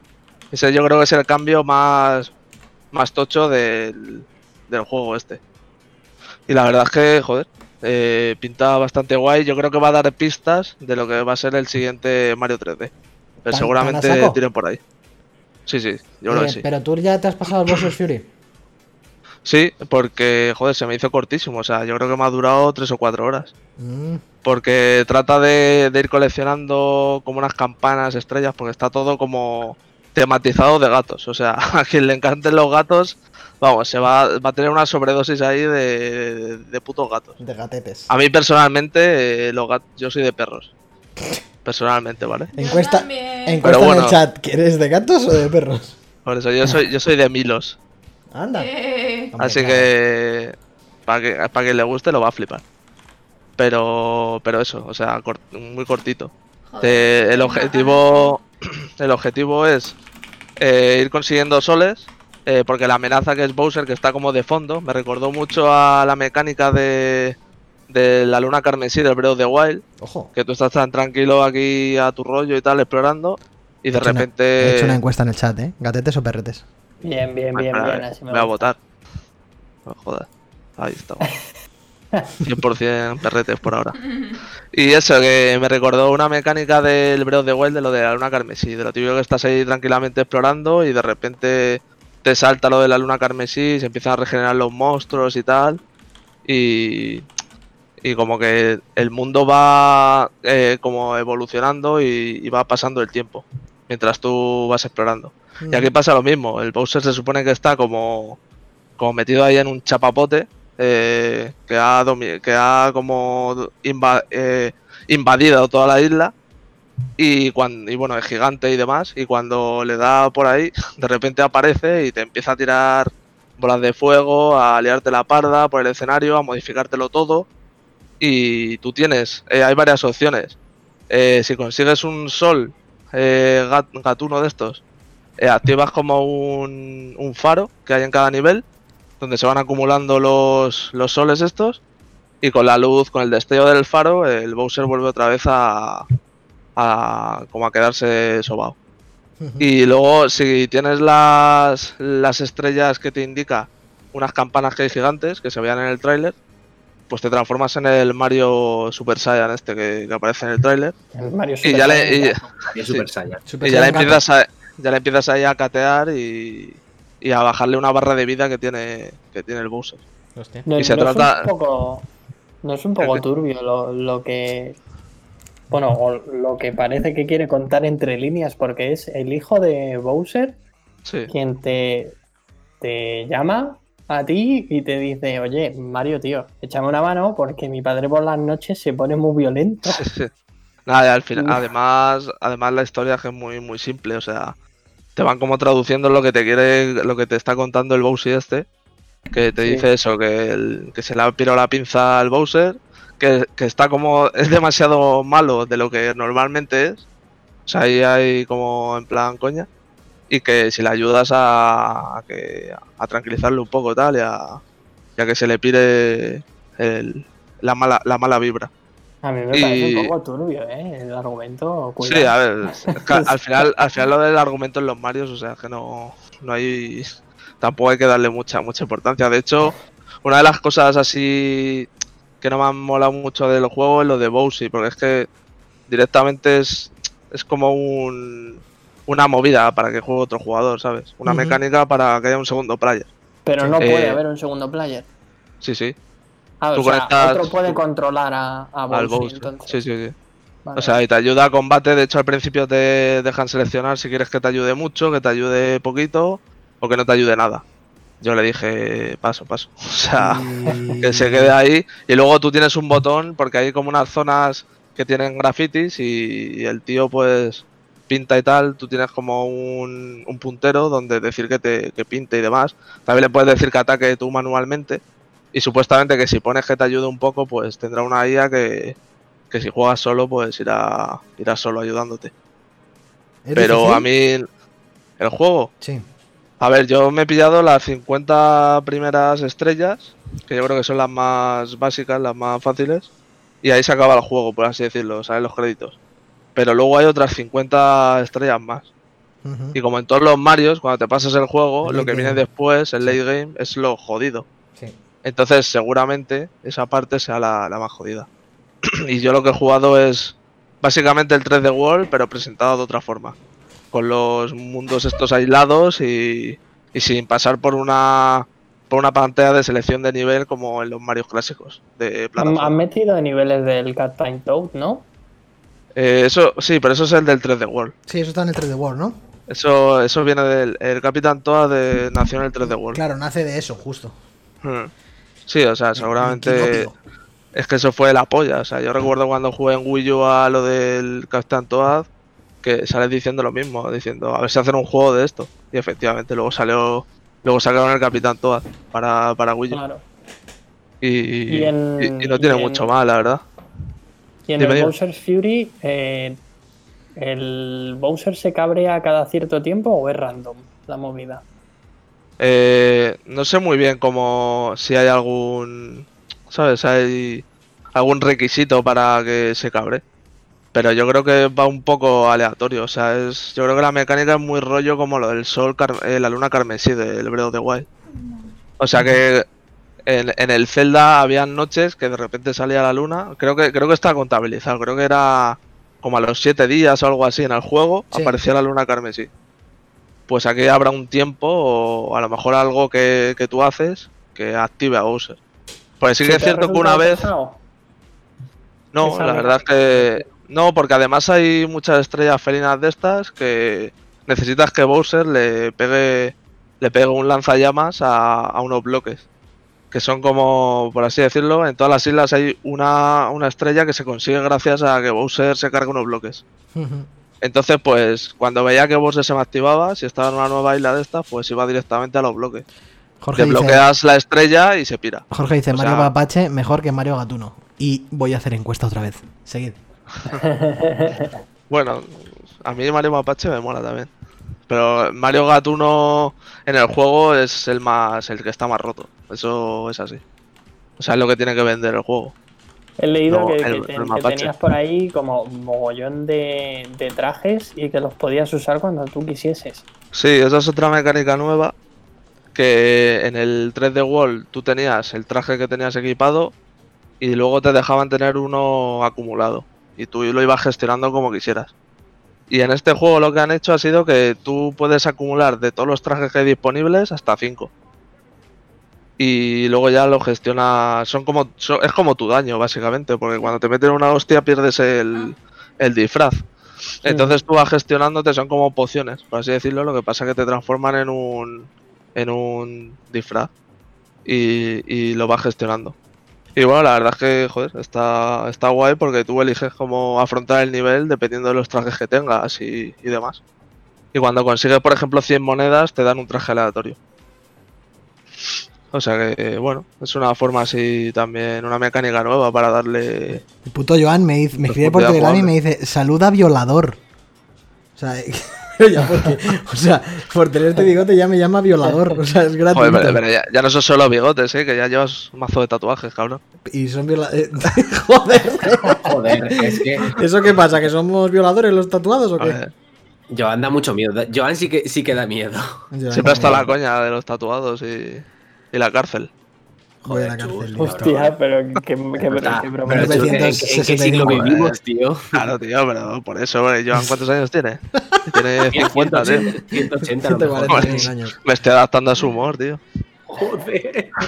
Ese yo creo que es el cambio más, más tocho del, del juego este. Y la verdad es que, joder, eh, pinta bastante guay. Yo creo que va a dar pistas de lo que va a ser el siguiente Mario 3D. Pero ¿Tan- seguramente tiren por ahí. Sí, sí, yo creo que sí. Pero tú ya te has pasado el Bowser's Fury. Sí, porque, joder, se me hizo cortísimo. O sea, yo creo que me ha durado tres o cuatro horas. Mm, Porque trata de, de ir coleccionando como unas campanas, estrellas, porque está todo como tematizado de gatos. O sea, a quien le encanten los gatos, vamos, se va, va a tener una sobredosis ahí de, de putos gatos. de gatetes. A mí personalmente, eh, los gat- yo soy de perros. Personalmente, ¿vale? Yo Encuesta, también. encuesta Pero en bueno. el chat. ¿Quieres de gatos o de perros? Por eso yo soy, yo soy de milos. Anda. Eh, Así que para que para quien le guste lo va a flipar. Pero pero eso, o sea, cort- muy cortito. joder, Te- el objetivo el objetivo es eh, ir consiguiendo soles eh, porque la amenaza que es Bowser que está como de fondo me recordó mucho a la mecánica de de la luna carmesí del Breath of the Wild Ojo. que tú estás tan tranquilo aquí a tu rollo y tal explorando y de una- repente He hecho una encuesta en el chat, ¿eh? ¿Gatetes o perretes? Bien, bien, bien, bien. Así me voy a votar. No, joder. Ahí estamos. 100% perretes por ahora. Y eso, que me recordó una mecánica del Breath of the Wild de lo de la luna carmesí. De lo típico que estás ahí tranquilamente explorando y de repente te salta lo de la luna carmesí, se empiezan a regenerar los monstruos y tal. Y, y como que el mundo va eh, como evolucionando y, y va pasando el tiempo mientras tú vas explorando. Y aquí pasa lo mismo, el Bowser se supone que está como, como metido ahí en un chapapote eh, que, ha como eh, invadido toda la isla y, cuando, bueno, es gigante y demás y cuando le da por ahí, de repente aparece y te empieza a tirar bolas de fuego, a liarte la parda por el escenario, a modificártelo todo y tú tienes, eh, hay varias opciones. Eh, si consigues un sol eh, gat- gatuno de estos, eh, activas como un faro que hay en cada nivel, donde se van acumulando los, los soles estos, y con la luz, con el destello del faro, el Bowser vuelve otra vez a, a como a quedarse sobao. Ujú. Y luego, si tienes las, las estrellas que te indica unas campanas que hay gigantes, que se vean en el tráiler, pues te transformas en el Mario Super Saiyan este que, que aparece en el tráiler. El Mario Y Super ya le, Saiyan, y- Y es Sí. Super Saiyan. Super y ya le empiezas a, ya le empiezas ahí a catear y, y a bajarle una barra de vida que tiene, que tiene el Bowser. Hostia. No, Y se no trata- es un poco, no es un poco turbio lo, lo que. Bueno, o lo que parece que quiere contar entre líneas, porque es el hijo de Bowser Sí, quien te, te llama a ti y te dice, oye, Mario, tío, échame una mano porque mi padre por las noches se pone muy violento. sí, sí. Nada, al final, además, además la historia es muy, muy simple, o sea, te van como traduciendo lo que te quiere, lo que te está contando el Bowser este, que te Sí. dice eso, que, el- que se le ha pirado la pinza al Bowser, que, que está como, es demasiado malo de lo que normalmente es, o sea, ahí hay como en plan coña, y que si le ayudas a, a que, a tranquilizarle un poco tal, y a, y a que se le pire el- la, mala, la mala vibra. A mí me parece un poco turbio, ¿eh? El argumento. Sí, a ver, es que al final, al final lo del argumento en los Marios, o sea, que no, no hay, tampoco hay que darle mucha, mucha importancia. De hecho, una de las cosas así que no me han molado mucho de los juegos es lo de Bowsy, porque es que directamente es, es como un, una movida para que juegue otro jugador, ¿sabes? Una mecánica para que haya un segundo player. Pero no puede Eh, haber un segundo player. Sí, sí, Ah, tú o sea, otro puede controlar a, a al Bowser, Bowser. entonces. Sí, sí, sí. Vale, O sea, y te ayuda a combate. De hecho, al principio te dejan seleccionar si quieres que te ayude mucho, que te ayude poquito o que no te ayude nada. Yo le dije paso, paso. O sea, Y- que se quede ahí. Y luego tú tienes un botón, porque hay como unas zonas que tienen grafitis y, y el tío pues pinta y tal. Tú tienes como un, un puntero donde decir que te que pinte y demás. También le puedes decir que ataque tú manualmente. Y supuestamente que si pones que te ayude un poco, pues tendrá una IA que, que si juegas solo, pues irá, irá solo ayudándote. ¿Es Pero difícil? a mí el juego, Sí. a ver, yo me he pillado las 50 primeras estrellas, que yo creo que son las más básicas, las más fáciles, y ahí se acaba el juego, por así decirlo, salen los créditos. Pero luego hay otras 50 estrellas más. Y como en todos los Marios, cuando te pasas el juego, El lo que viene después, el late game, es lo jodido. Entonces, seguramente esa parte sea la, la más jodida. y yo lo que he jugado es básicamente el 3D World, pero presentado de otra forma. Con los mundos estos aislados y, y sin pasar por una por una pantalla de selección de nivel como en los Marios clásicos de Han, metido niveles del Cat Time Toad, ¿no? Eh, eso sí, pero eso es el del 3D World. Sí, eso está en el 3D World, ¿no? Eso, eso viene del el Capitán Toa de nació en el 3D World. Claro, nace de eso, justo. Hmm. Sí, o sea, seguramente es que eso fue la polla. O sea, yo recuerdo cuando jugué en Wii U a lo del Capitán Toad que sales diciendo lo mismo, diciendo a ver si hacen un juego de esto. Y efectivamente luego salió, luego sacaron el Capitán Toad para, para Wii U. Claro. Y, Y en- y- y no tiene y en- mucho más, la verdad. Y en Dime, el dime. Bowser's Fury, eh, ¿el Bowser se cabrea cada cierto tiempo o es random la movida? Eh, no sé muy bien cómo si hay algún, ¿sabes? Hay algún requisito para que se cabre. Pero yo creo que va un poco aleatorio. O sea, es, yo creo que la mecánica es muy rollo como lo del sol, eh, la luna carmesí del Breath of the Wild. O sea que en, en el Zelda había noches que de repente salía la luna. Creo que creo que está contabilizado. Creo que era como a los 7 días o algo así en el juego Sí. aparecía la luna carmesí. Pues aquí habrá un tiempo o a lo mejor algo que, que tú haces que active a Bowser. Pues sí que ¿Se es cierto que una vez... pesado? No, la verdad es que no, porque además hay muchas estrellas felinas de estas que necesitas que Bowser le pegue le pegue un lanzallamas a, a unos bloques. Que son como, por así decirlo, en todas las islas hay una, una estrella que se consigue gracias a que Bowser se carga unos bloques. Entonces, pues, cuando veía que Bowser se me activaba, si estaba en una nueva isla de estas, pues iba directamente a los bloques. Jorge dice, Desbloqueas la estrella y se pira. Jorge dice o Mario sea- Mapache mejor que Mario Gatuno. Y voy a hacer encuesta otra vez. Seguid. Bueno, a mí Mario Mapache me mola también. Pero Mario Gatuno en el juego es el más el que está más roto. Eso es así. O sea, es lo que tiene que vender el juego. He leído No, que, el- tenías por ahí como mogollón de, de trajes y que los podías usar cuando tú quisieses. Sí, esa es otra mecánica nueva. Que en el 3D World tú tenías el traje que tenías equipado y luego te dejaban tener uno acumulado. Y tú lo ibas gestionando como quisieras. Y en este juego lo que han hecho ha sido que tú puedes acumular de todos los trajes que hay disponibles hasta 5. Y luego ya lo gestionas. Son como. son- es como tu daño, básicamente. Porque cuando te meten una hostia pierdes el, el disfraz. Entonces tú vas gestionándote, son como pociones, por así decirlo. Lo que pasa es que te transforman en un. en un disfraz. Y, y lo vas gestionando. Y bueno, la verdad es que, joder, está, está guay porque tú eliges cómo afrontar el nivel dependiendo de los trajes que tengas y, y demás. Y cuando consigues, por ejemplo, 100 monedas, te dan un traje aleatorio. O sea que, bueno, es una forma así también, una mecánica nueva para darle... El puto Joan me, dice, me escribe por Telegram y me dice, saluda violador. O sea, ya porque, o sea, por tener este bigote ya me llama violador. O sea, es gratuito. Joder, pero, pero ya, ya no son solo bigotes, ¿eh? que ya llevas un mazo de tatuajes, cabrón. Y son violadores. Joder. Joder, es que ¿Eso qué pasa? ¿Que somos violadores los tatuados o qué? Joan da mucho miedo. Joan sí que, sí que da miedo. Siempre está la coña de los tatuados y, y la cárcel. A la Joder, cárcel. Hostia, pero qué, qué, broma. ¿en qué- ¿En qué 1969, siglo joder. vivimos, tío? Claro, tío, pero por eso, Joan, ¿cuántos años tiene? Tiene 50, tío. 180 a lo mejor. 140 años. Me estoy adaptando a su humor, tío. Joder.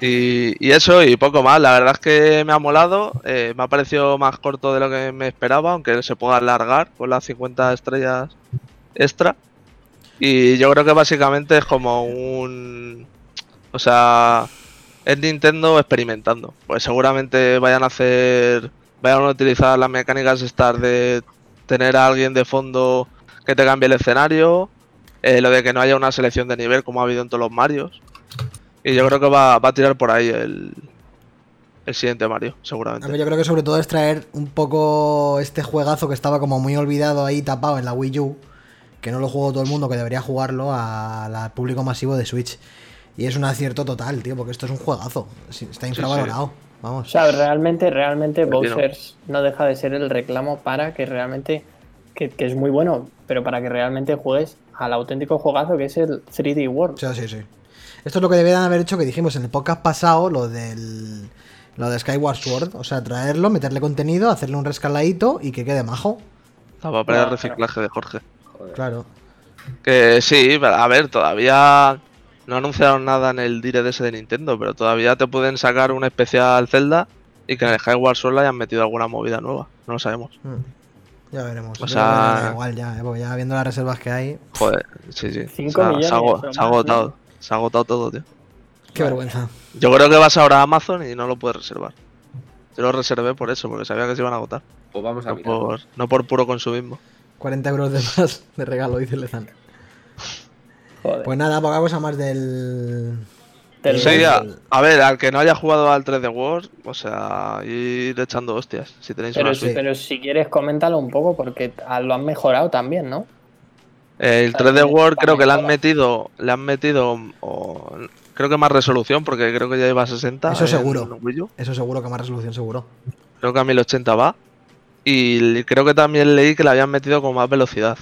Y, y eso y poco más. La verdad es que me ha molado. eh, me ha parecido más corto de lo que me esperaba, aunque se pueda alargar con las 50 estrellas extra. Y yo creo que básicamente es como un... O sea, es Nintendo experimentando. Pues seguramente vayan a hacer... Vayan a utilizar las mecánicas estas de tener a alguien de fondo que te cambie el escenario. eh, lo de que no haya una selección de nivel como ha habido en todos los Marios. Y yo creo que va, a tirar por ahí el, el siguiente Mario, seguramente. yo creo que sobre todo es traer un poco este juegazo que estaba como muy olvidado ahí tapado en la Wii U, que no lo jugó todo el mundo, que debería jugarlo al público masivo de Switch. Y es un acierto total, tío, porque esto es un juegazo. Está infravalorado. O Vamos. sea, realmente, realmente Bowser's no deja de ser el reclamo para que realmente, que, que es muy bueno, pero para que realmente juegues al auténtico juegazo que es el 3D World. Sí, sí, sí. Esto es lo que deberían haber hecho que dijimos en el podcast pasado, lo del lo de Skyward Sword, o sea, traerlo, meterle contenido, hacerle un rescaladito y que quede majo. Estaba para el reciclaje de Jorge. Claro. Que sí, pero, a ver, todavía no anunciaron nada en el Direct ese de Nintendo, pero todavía te pueden sacar un especial Zelda y que en el Skyward Sword le hayan metido alguna movida nueva. No lo sabemos. Mm. Ya veremos. O sea- da igual ya, eh, ya viendo las reservas que hay. Joder, sí, sí. Cinco se, ha- millones se ha o se agotado. Se ha agotado todo, tío. Qué vergüenza. Yo creo que vas ahora a Amazon y no lo puedes reservar. Yo lo reservé por eso, porque sabía que se iban a agotar. Pues vamos a No mirar. por, no por puro consumismo. 40 euros de más de regalo, dice Lezan. Joder. Pues nada, poca cosa más del. Del Sí, Bowser. a, a ver, al que no haya jugado al 3D World, o sea, ir echando hostias, si tenéis pero, una sí, Switch. pero si quieres, coméntalo un poco porque lo han mejorado también, ¿no? El También 3D World creo que le han metido, le han metido, creo que más resolución, porque creo que ya iba a 60. Eso seguro. Eso seguro que más resolución, seguro. Creo que a 1080 va. Y creo que también leí que le habían metido con más velocidad.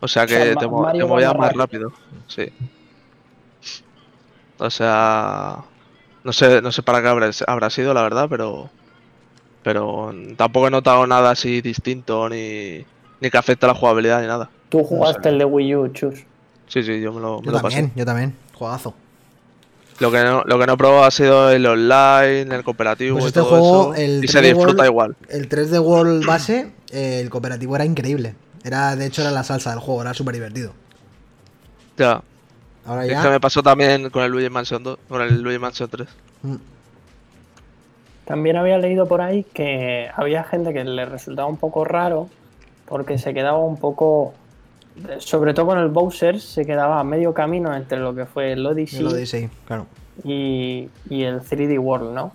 O sea O que sea, te, mo- te va movía más rápido. Sí. O sea, no sé, no sé para qué habrá, habrá sido, la verdad, pero pero tampoco he notado nada así distinto ni, ni que afecte a la jugabilidad ni nada. Tú jugaste el de Wii U, Chus. Sí, sí, yo me lo, me Yo lo pasé. también, yo también. Juegazo. Lo que no, lo que no he probado ha sido el online, el cooperativo Pues y este todo juego, eso. el y se 3D disfruta World- igual. El 3D World base, eh, el cooperativo era increíble. Era, de hecho, era la salsa del juego, era súper divertido. Ya. Ahora Es ya. que me pasó también con el Luigi Mansion 2, con el Luigi Mansion 3. mm, También había leído por ahí que había gente que le resultaba un poco raro porque se quedaba un poco, sobre todo con el Bowser, se quedaba a medio camino entre lo que fue el Odyssey, el Odyssey, claro. y, y el 3D World, ¿no?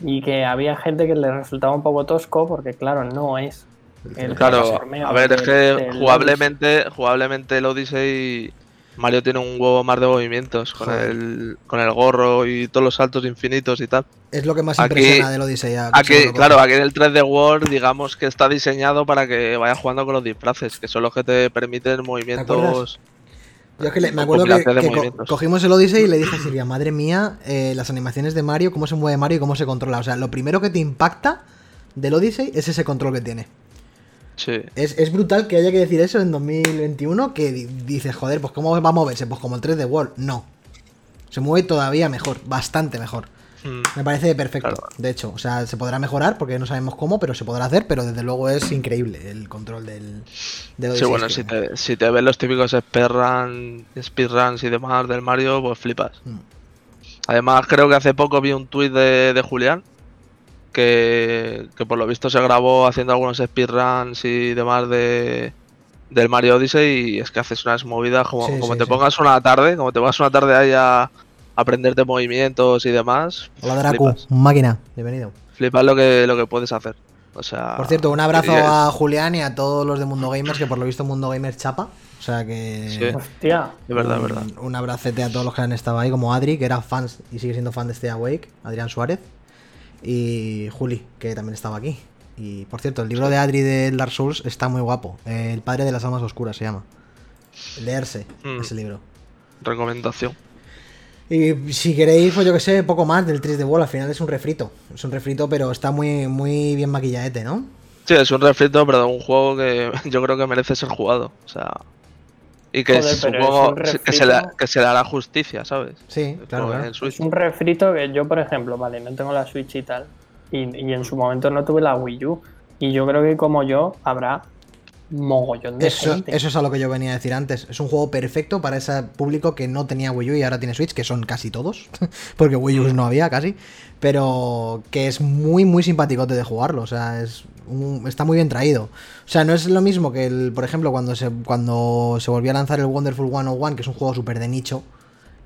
Y que había gente que le resultaba un poco tosco porque, claro, no es el Claro, a ver, es que del jugablemente, jugablemente el Odyssey, Mario tiene un huevo más de movimientos con el, con el gorro y todos los saltos infinitos y tal. Es lo que más Aquí- impresiona del Odyssey. Aquí, claro, aquí en el 3D World, digamos que está diseñado para que vayas jugando con los disfraces, que son los que te permiten movimientos. Yo es que le- me acuerdo que, que co- cogimos el Odyssey y le dije a Silvia, madre mía, eh, las animaciones de Mario, cómo se mueve Mario y cómo se controla. O sea, lo primero que te impacta del Odyssey es ese control que tiene. Sí. Es, es brutal que haya que decir eso en 2021, que di- dices, joder, pues ¿cómo va a moverse? Pues como el 3D World. No. Se mueve todavía mejor, bastante mejor. Mm. Me parece perfecto, Claro. de hecho. O sea, se podrá mejorar porque no sabemos cómo, pero se podrá hacer, pero desde luego es increíble el control del, del Sí, bueno, si te, si te ves los típicos speedrun, speedruns y demás del Mario, pues flipas. Mm. Además, creo que hace poco vi un tuit de, de Julián que, que por lo visto se grabó haciendo algunos speedruns y demás de del Mario Odyssey y es que haces unas movidas como, Sí, como sí, te sí. pongas una tarde, como te pongas una tarde ahí a aprenderte movimientos y demás. Hola Dracu, máquina, bienvenido. flipas lo que lo que puedes hacer. O sea, Por cierto, un abrazo es- a Julián y a todos los de Mundo Gamers, que por lo visto Mundo Gamers chapa. O sea que. Sí. Hostia, Es verdad, es un, verdad. un abracete a todos los que han estado ahí, como Adri, que era fan y sigue siendo fan de Stay Awake, Adrián Suárez. Y Juli, que también estaba aquí. Y por cierto, el libro de Adri de Dark Souls está muy guapo. El padre de las almas oscuras se llama. Leerse Mm. ese libro. Recomendación. Y si queréis, pues yo que sé, poco más del 3 de Wall, al final es un refrito. Es un refrito, pero está muy, muy bien maquillaete, ¿no? Sí, es un refrito, pero de un juego que yo creo que merece ser jugado. O sea. Y que Joder, supongo un que se, le, refrito. que se le hará justicia, ¿sabes? Sí, claro, claro. Es un refrito que yo, por ejemplo, vale, no tengo la Switch y tal. Y, y en su momento no tuve la Wii U. Y yo creo que como yo habrá mogollón de Eso, gente. eso es a lo que yo venía a decir antes. Es un juego perfecto para ese público que no tenía Wii U y ahora tiene Switch, que son casi todos, porque Wii U no había casi, pero que es muy, muy simpaticote de jugarlo. O sea, es un- está muy bien traído. O sea, no es lo mismo que, el, por ejemplo, cuando se, cuando se volvió a lanzar el Wonderful 101, que es un juego súper de nicho,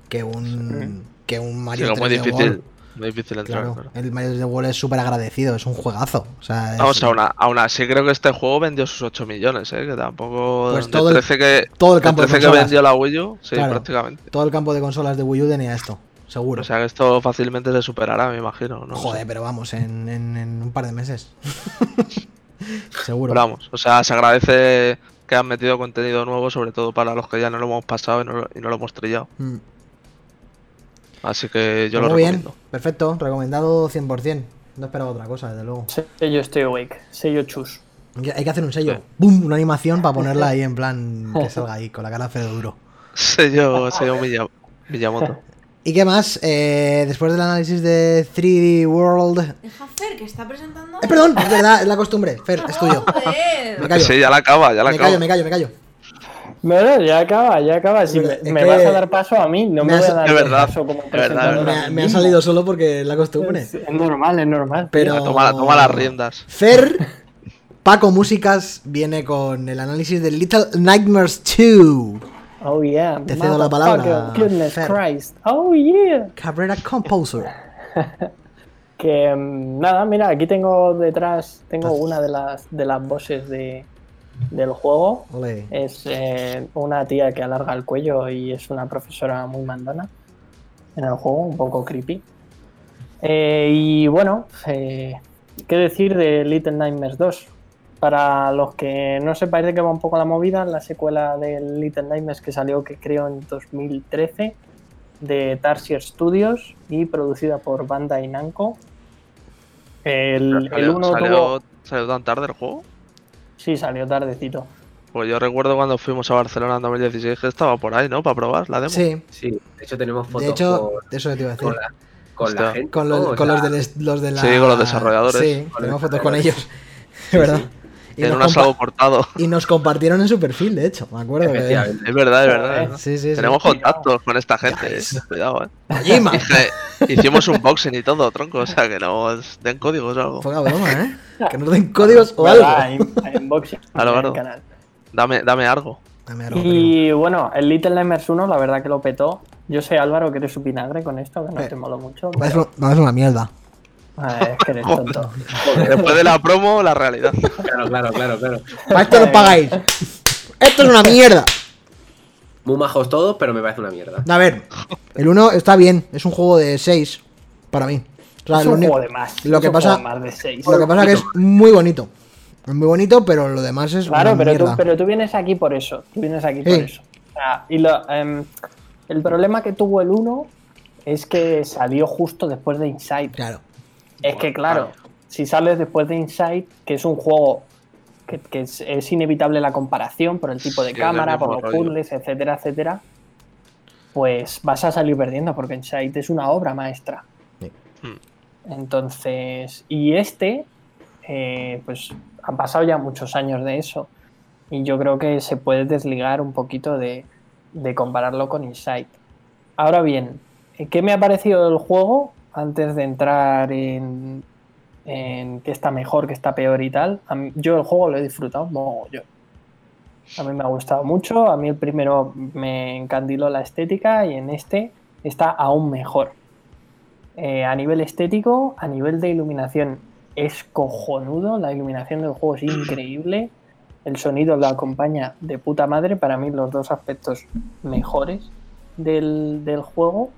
que un, que un Sí, Mario que muy 3D difícil, World. Muy difícil entrar. Claro, claro. el Mario 3D World es súper agradecido, es un juegazo. O sea, es- Vamos, aún, a- aún así creo que este juego vendió sus 8 millones, ¿eh? Que tampoco... Pues todo el- 13 que, todo el campo de 13 que consolas. vendió la Wii U, sí, Claro. prácticamente. todo el campo de consolas de Wii U tenía esto, seguro. O sea que esto fácilmente se superará, me imagino. ¿no? Joder, pero vamos, en, en- en un par de meses. Seguro. Pero vamos, o sea, se agradece que han metido contenido nuevo, sobre todo para los que ya no lo hemos pasado y no, lo- y no lo hemos trillado. Mm. Así que yo Muy lo bien, recomiendo. perfecto, recomendado 100%. No esperaba otra cosa, desde luego. Sello Stay Awake, sello Chus. Hay que- Hay que hacer un sello, Sí. ¡boom! Una animación para ponerla ahí en plan que salga ahí, con la cara feo duro. Sello, sello Miyamoto. ¿Y qué más? Eh, después del análisis de 3D World. Deja Fer, que está presentando. ¡Eh, perdón! Es verdad, es la costumbre. Fer, es tuyo. Me callo. Sí, ya la acaba, ya la Me acaba. callo, me callo, me callo. Bueno, ya acaba, ya acaba. Si me, vas a dar paso a mí, no me me, voy a dar verdad, paso como verdad, Me, ha- me ha salido solo porque es la costumbre. Es, es normal, es normal. Pero. Toma, toma las riendas. Fer, Paco Músicas viene con el análisis de Little Nightmares 2. Oh yeah. Te cedo la palabra, Goodness Fer. Christ. Oh yeah. Cabrera Composer. Que mm, nada, mira, aquí tengo detrás, tengo una de las de las voces de, del juego. Es eh, una tía que alarga el cuello y es una profesora muy mandona en el juego, un poco creepy. Eh, y bueno, eh, ¿qué decir de Little Nightmares 2? Para los que no sepáis de qué va un poco la movida, la secuela de Little Nightmares que salió, que creo en 2013, de Tarsier Studios y producida por Bandai Namco. El, el Salió, 1 salió- tuvo... salió tan tarde el juego. Sí, salió tardecito. Pues yo recuerdo cuando fuimos a Barcelona en 2016 que estaba por ahí, ¿no? Para probar la demo. Sí, Sí, de hecho tenemos fotos de hecho, con, eso te iba a decir. con la, con la Hostia. gente. Con ¿no? los, O con sea, los, del- los de la. Sí, con los desarrolladores. Sí, Con tenemos fotos con ellos. Es verdad. En nos un asado cortado. y nos compartieron en su perfil, de hecho, me acuerdo. que-. Es verdad, es verdad. Verdad. Sí. Tenemos contactos con esta gente. Eh. Cuidado, eh. Hicimos un boxing y todo, tronco. O sea, que nos den códigos o algo. Poca broma, ¿eh? Que nos den códigos o algo. Unboxing Claro, en el claro. canal. Dame, dame algo. Dame algo, Y bueno, el Little Nightmares 1, la verdad que lo petó. Yo sé, Álvaro, que eres su vinagre con esto, que no Eh. te molo mucho. pero- es una mierda. Es que eres tonto. Después de la promo, la realidad. Claro, claro, claro, claro. Para esto no pagáis. Esto es una mierda. Muy majos todos, pero me parece una mierda. A ver, el 1 está bien. Es un juego de 6 para mí. O sea, es lo un único- juego de más. lo es que un pasa- juego más de 6. Lo que pasa es que es muy bonito. Es muy bonito, pero lo demás es Claro, una pero tú, pero tú vienes aquí por eso. Tú vienes aquí por eso. O sea, y lo, em, el problema que tuvo el 1 es que salió justo después de Inside. Claro. Es que, claro, si sales después de Inside, que es un juego que, que es, es inevitable la comparación por el tipo de Sí, el cámara, por los rollo. puzzles, etcétera, etcétera, pues vas a salir perdiendo porque Inside es una obra maestra. Sí. Hmm. Entonces, y este, eh, pues han pasado ya muchos años de eso. Y yo creo que se puede desligar un poquito de, de compararlo con Inside. Ahora bien, ¿qué me ha parecido del juego? Antes de entrar en, en qué está mejor, qué está peor y tal. yo el juego lo he disfrutado mogollón. A mí me ha gustado mucho. A mí el primero me encandiló la estética y en este está aún mejor. Eh, a nivel estético, a nivel de iluminación es cojonudo. La iluminación del juego es increíble. El sonido lo acompaña de puta madre. Para mí los dos aspectos mejores del juego.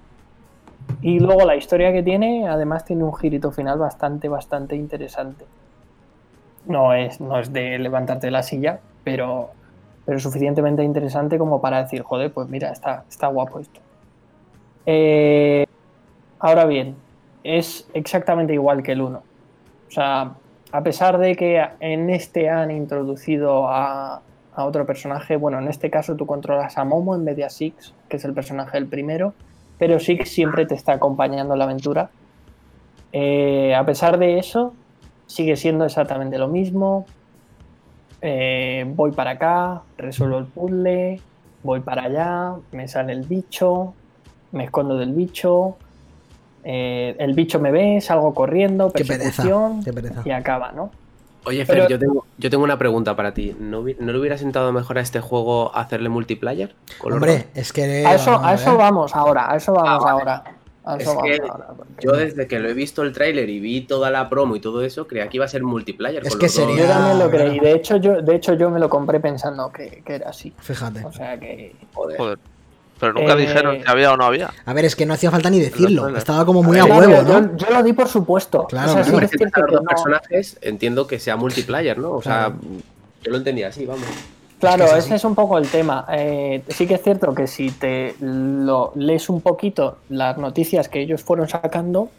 Y luego la historia que tiene, además tiene un girito final bastante, bastante interesante. No es, no es de levantarte de la silla, pero, pero suficientemente interesante como para decir, joder, pues mira, está, está guapo esto. Eh, ahora bien, es exactamente igual que el 1. O sea, a pesar de que en este han introducido a, otro personaje, bueno, en este caso tú controlas a Momo en vez de a Six, que es el personaje del primero, pero Six siempre te está acompañando en la aventura. Eh, a pesar de eso, sigue siendo exactamente lo mismo. Eh, voy para acá, resuelvo el puzzle, voy para allá, me sale el bicho, me escondo del bicho, eh, el bicho me ve, salgo corriendo, Qué pereza, persecución qué pereza. y acaba, ¿no? Oye, Pero- Fer, yo tengo, yo tengo una pregunta para ti. ¿No, hubi- ¿No le hubiera sentado mejor a este juego hacerle multiplayer? Hombre, es que. A eso, vamos a eso ver. vamos ahora, a eso vamos Ah, vale. ahora. A eso Es vamos que ahora, porque- Yo desde que lo he visto el tráiler y vi toda la promo y todo eso, creía que iba a ser multiplayer. Es con que los dos. sería- Yo también lo creí. De hecho, yo, de hecho, yo me lo compré pensando que, que era así. Fíjate. O sea que. Joder. Joder. Pero nunca Eh, dijeron si había o no había. A ver, es que no hacía falta ni decirlo. Estaba como muy a ver, huevo, Claro, ¿no? yo, yo lo di por supuesto. Claro, o sea, sí claro. que los que no- personajes, entiendo que sea multiplayer, ¿no? O sea, yo lo entendía así, vamos. Claro, Es que es ese es un poco el tema. Eh, sí que es cierto que si te lo lees un poquito las noticias que ellos fueron sacando,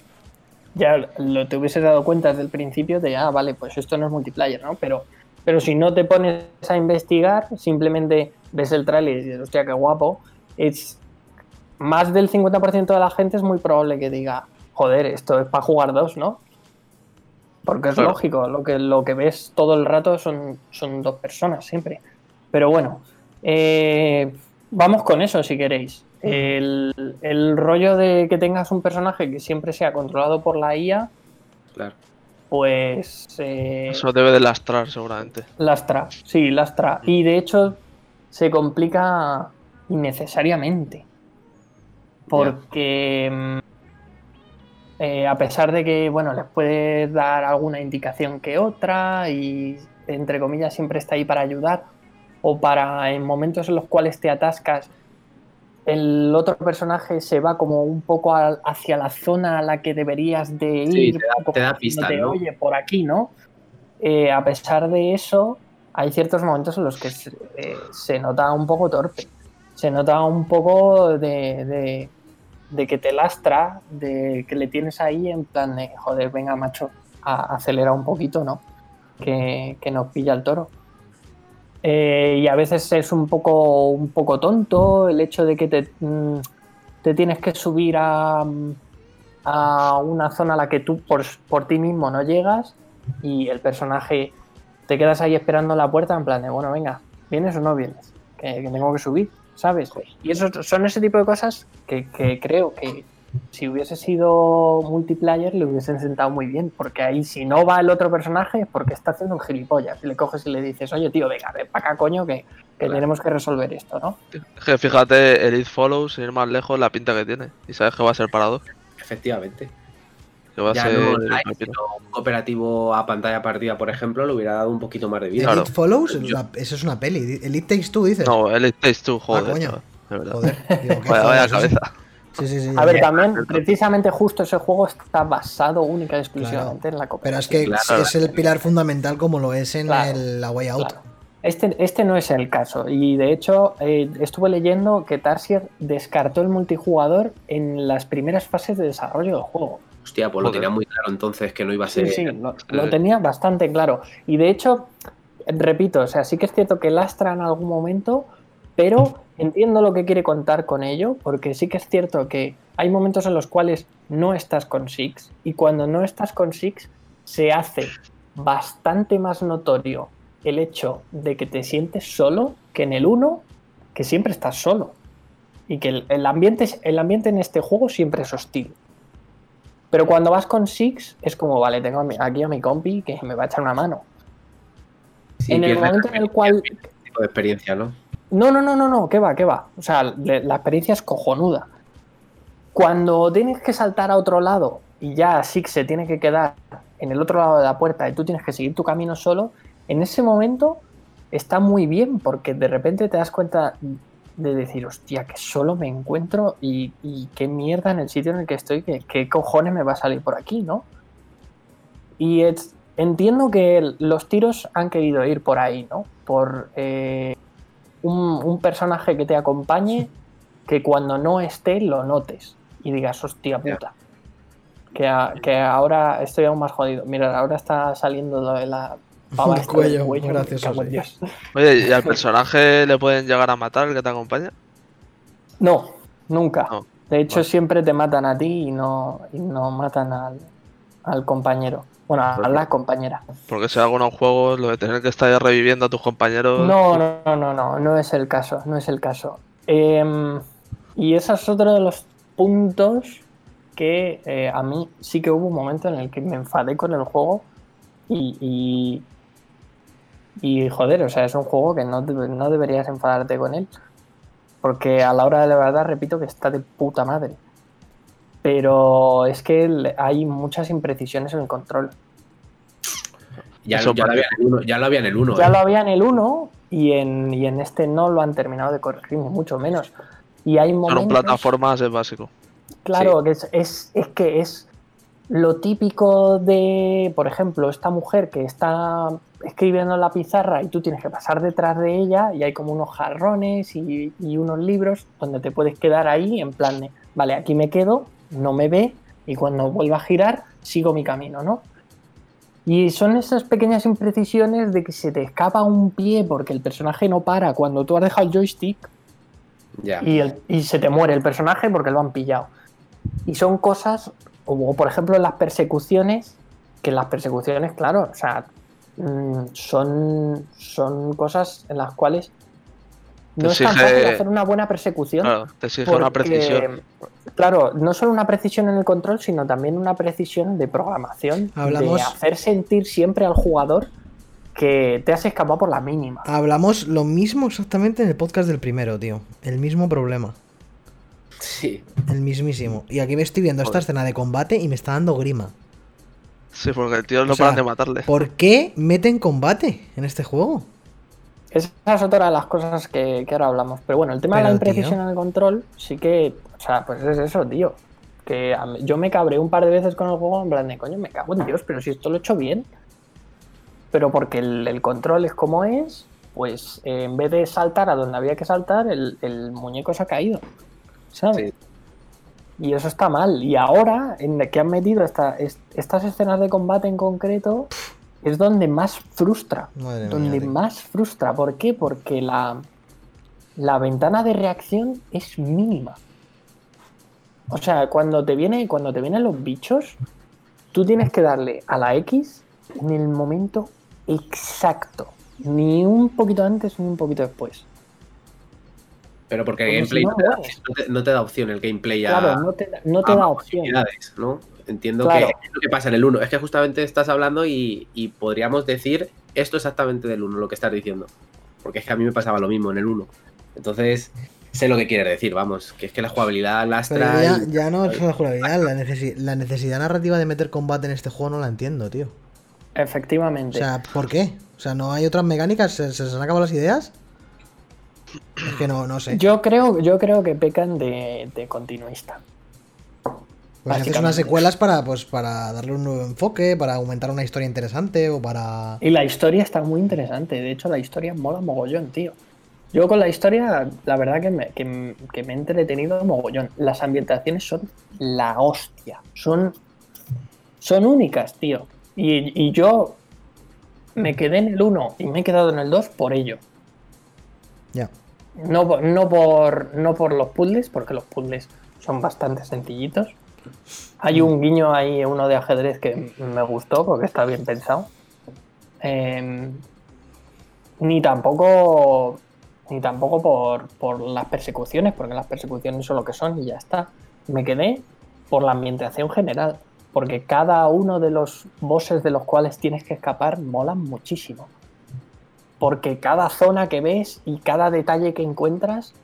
ya lo te hubieses dado cuenta desde el principio de, ah, vale, pues esto no es multiplayer, ¿no? Pero, pero si no te pones a investigar, simplemente ves el tráiler y dices, hostia, qué guapo, es más del 50% de la gente es muy probable que diga, joder, esto es para jugar dos, ¿no? Porque es Claro. lógico, lo que, lo que ves todo el rato son, son dos personas siempre. Pero bueno, eh, vamos con eso si queréis. El, el rollo de que tengas un personaje que siempre sea controlado por la IA, Claro. pues eh, Eso debe de lastrar seguramente. lastra, sí, lastra. Y de hecho se complica innecesariamente. Porque mm, eh, a pesar de que, bueno, les puedes dar alguna indicación que otra y entre comillas siempre está ahí para ayudar o para en momentos en los cuales te atascas el otro personaje se va como un poco hacia la zona a la que deberías de ir, Sí, te da- te da pistas, ¿no? oye, por aquí, ¿no? Eh, a pesar de eso, hay ciertos momentos en los que se, eh, se nota un poco torpe. Se nota un poco de, de- que te lastra, de que le tienes ahí en plan de, joder, venga, macho, acelera un poquito, ¿no? Que, que nos pilla el toro. Eh, y a veces es un poco, un poco tonto el hecho de que te, mm, te tienes que subir a, a una zona a la que tú por, por ti mismo no llegas y el personaje te quedas ahí esperando la puerta en plan de, bueno, venga, ¿vienes o no vienes? Que tengo que subir, ¿sabes? Y eso son ese tipo de cosas que, que creo que si hubiese sido multiplayer le hubiesen sentado muy bien, porque ahí si no va el otro personaje es porque está haciendo un gilipollas y le coges y le dices, oye tío, venga, ven para acá coño que, que Claro. tenemos que resolver esto, ¿no? Es que fíjate, el It Follow, sin ir más lejos, la pinta que tiene. Y sabes que va a ser para dos. Efectivamente. Que va a Ya ser. no online, una pinta. sino un cooperativo a pantalla partida, por ejemplo, le hubiera dado un poquito más de vida. Claro. It Follows, Yo- eso es una peli. El It Takes Two, dices. No, el It Takes Two, joder. coño. chaval, de verdad. Joder, digo, qué Vaya, cabeza. Sí, sí, sí. A ver, también precisamente justo ese juego está basado única y exclusivamente en la Pero cooperación. es que Claro. es el pilar fundamental como lo es en Claro, el- la Way Out. Claro. Este, este no es el caso. Y de hecho, eh, estuve leyendo que Tarsier descartó el multijugador en las primeras fases de desarrollo del juego. Hostia, pues lo tenía muy claro entonces que no iba a ser. sí, lo, lo tenía bastante claro. Y de hecho, repito, o sea, sí que es cierto que lastra en algún momento, pero entiendo lo que quiere contar con ello, porque sí que es cierto que hay momentos en los cuales no estás con Six, y cuando no estás con Six, se hace bastante más notorio el hecho de que te sientes solo que en el 1, que siempre estás solo. Y que el, el ambiente, el ambiente en este juego siempre es hostil. Pero cuando vas con Six, es como, vale, tengo aquí a mi compi que me va a echar una mano. Sí, en el momento en el cual. tipo de experiencia, ¿no? No, no, no, no, no, que va, que va. O sea, la experiencia es cojonuda. Cuando tienes que saltar a otro lado y ya Six se tiene que quedar en el otro lado de la puerta y tú tienes que seguir tu camino solo, en ese momento está muy bien porque de repente te das cuenta de decir, hostia, que solo me encuentro y, y qué mierda en el sitio en el que estoy, que qué cojones me va a salir por aquí, ¿no? Y es- entiendo que los tiros han querido ir por ahí, ¿no? Por eh, un, un personaje que te acompañe que cuando no esté lo notes y digas, hostia puta. Que, a- que ahora estoy aún más jodido. Mira, ahora está saliendo lo de la pava El cuello, cuello, me gracioso. Dios. Oye, ¿y al personaje le pueden llegar a matar el que te acompaña? No, nunca. No. De hecho, siempre te matan a ti y no, y no matan al, al compañero. Bueno, a la compañera. Porque si algunos juegos, lo de tener que estar reviviendo a tus compañeros. No, no, no, no, no, no es el caso, no es el caso. Em, y ese es otro de los puntos que eh, a mí sí que hubo un momento en el que me enfadé con el juego y, y, y, joder, o sea, es un juego que no, no deberías enfadarte con él. Porque a la hora de la verdad, repito que está de puta madre. Pero es que hay muchas imprecisiones en el control. Ya, Eso ya lo había en el 1, ya lo había en el 1. Ya eh. lo había en el 1 y en, y en este no lo han terminado de corregir, ni mucho menos. Y hay Son momentos. plataformas, es básico. Claro, que es, es, es que es lo típico de, por ejemplo, esta mujer que está escribiendo en la pizarra y tú tienes que pasar detrás de ella y hay como unos jarrones y, y unos libros donde te puedes quedar ahí en plan de, vale, aquí me quedo, no me ve y cuando vuelva a girar sigo mi camino, ¿no? Y son esas pequeñas imprecisiones de que se te escapa un pie porque el personaje no para cuando tú has dejado el joystick Ya. y, el- y se te muere el personaje porque lo han pillado. Y son cosas, o por ejemplo las persecuciones, que las persecuciones, claro, o sea, mm, son, son cosas en las cuales no es tan fácil hacer una buena persecución. Claro, te exige una porque, precisión. Claro, no solo una precisión en el control, sino también una precisión de programación, Hablamos- de hacer sentir siempre al jugador que te has escapado por la mínima. Hablamos lo mismo exactamente en el podcast del primero, tío. El mismo problema. Sí. El mismísimo. Y aquí me estoy viendo esta escena de combate y me está dando grima. Sí, porque el tío no O sea, paran de matarle. ¿Por qué meten combate en este juego? Esa es otra de las cosas que, que ahora hablamos. Pero bueno, el tema de la imprecisión tío. en el control, sí que. O sea, pues es eso, tío. Que mí- yo me cabré un par de veces con el juego en plan de coño, me cago en Dios, pero si esto lo he hecho bien. Pero porque el, el control es como es, pues eh, en vez de saltar a donde había que saltar, el, el muñeco se ha caído. ¿Sabes? Sí. Y eso está mal. Y ahora, en que han metido esta- est- estas escenas de combate en concreto, es donde más frustra. Madre donde más frustra. ¿Por qué? Porque la, la ventana de reacción es mínima. O sea, cuando te, viene, cuando te vienen los bichos, tú tienes que darle a la X en el momento exacto. Ni un poquito antes ni un poquito después. Pero porque el Como gameplay si no no, te da, mueres. no te- no te da opción el gameplay a, Claro, no te, da- no te a da más opción. ¿no? Entiendo Claro. que es lo que pasa en el 1. Es que justamente estás hablando y, y podríamos decir esto exactamente del 1, lo que estás diciendo. Porque es que a mí me pasaba lo mismo en el 1. Entonces, sé lo que quieres decir, vamos. Que es que la jugabilidad lastra. ya, y- ya no es la jugabilidad, la, necesi- la necesidad narrativa de meter combate en este juego no la entiendo, tío. O Efectivamente. sea, ¿por qué? O sea, ¿no hay otras mecánicas? ¿Se, se han acabado las ideas? Es que no, no sé. yo, creo, yo creo que pecan de, de continuista. Pues haces unas secuelas para, pues, para darle un nuevo enfoque, para aumentar una historia interesante o para... Y la historia está muy interesante. De hecho, la historia mola mogollón, tío. Yo con la historia, la verdad que me, que, me he entretenido mogollón. Las ambientaciones son la hostia. Son, son únicas, tío. Y, y yo me quedé en el 1 y me he quedado en el 2 por ello. Ya. No, por- no, por, no por los puzzles, porque los puzzles son bastante sencillitos. Hay un guiño ahí, uno de ajedrez que me gustó porque está bien pensado. Eh, ni tampoco ni tampoco por, por las persecuciones, porque las persecuciones son lo que son y ya está. Me quedé por la ambientación general, porque cada uno de los bosses de los cuales tienes que escapar molan muchísimo. Porque cada zona que ves y cada detalle que encuentras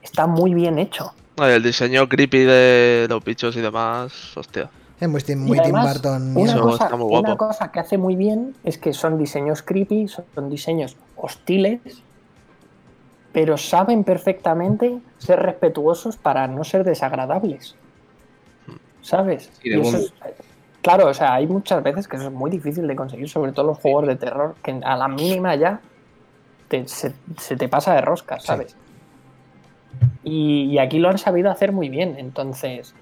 está muy bien hecho. Ay, El diseño creepy de los bichos y demás, hostia. Es muy, Tim, Burton. Una, Eso cosa, está muy guapo. una cosa que hace muy bien es que son diseños creepy, son diseños hostiles, pero saben perfectamente ser respetuosos para no ser desagradables. ¿Sabes? Sí, de Y eso buen- es- claro, o sea, hay muchas veces que eso es muy difícil de conseguir, sobre todo los juegos de terror, que a la mínima ya te- se, se te pasa de rosca, ¿sabes? Y, y aquí lo han sabido hacer muy bien. Entonces,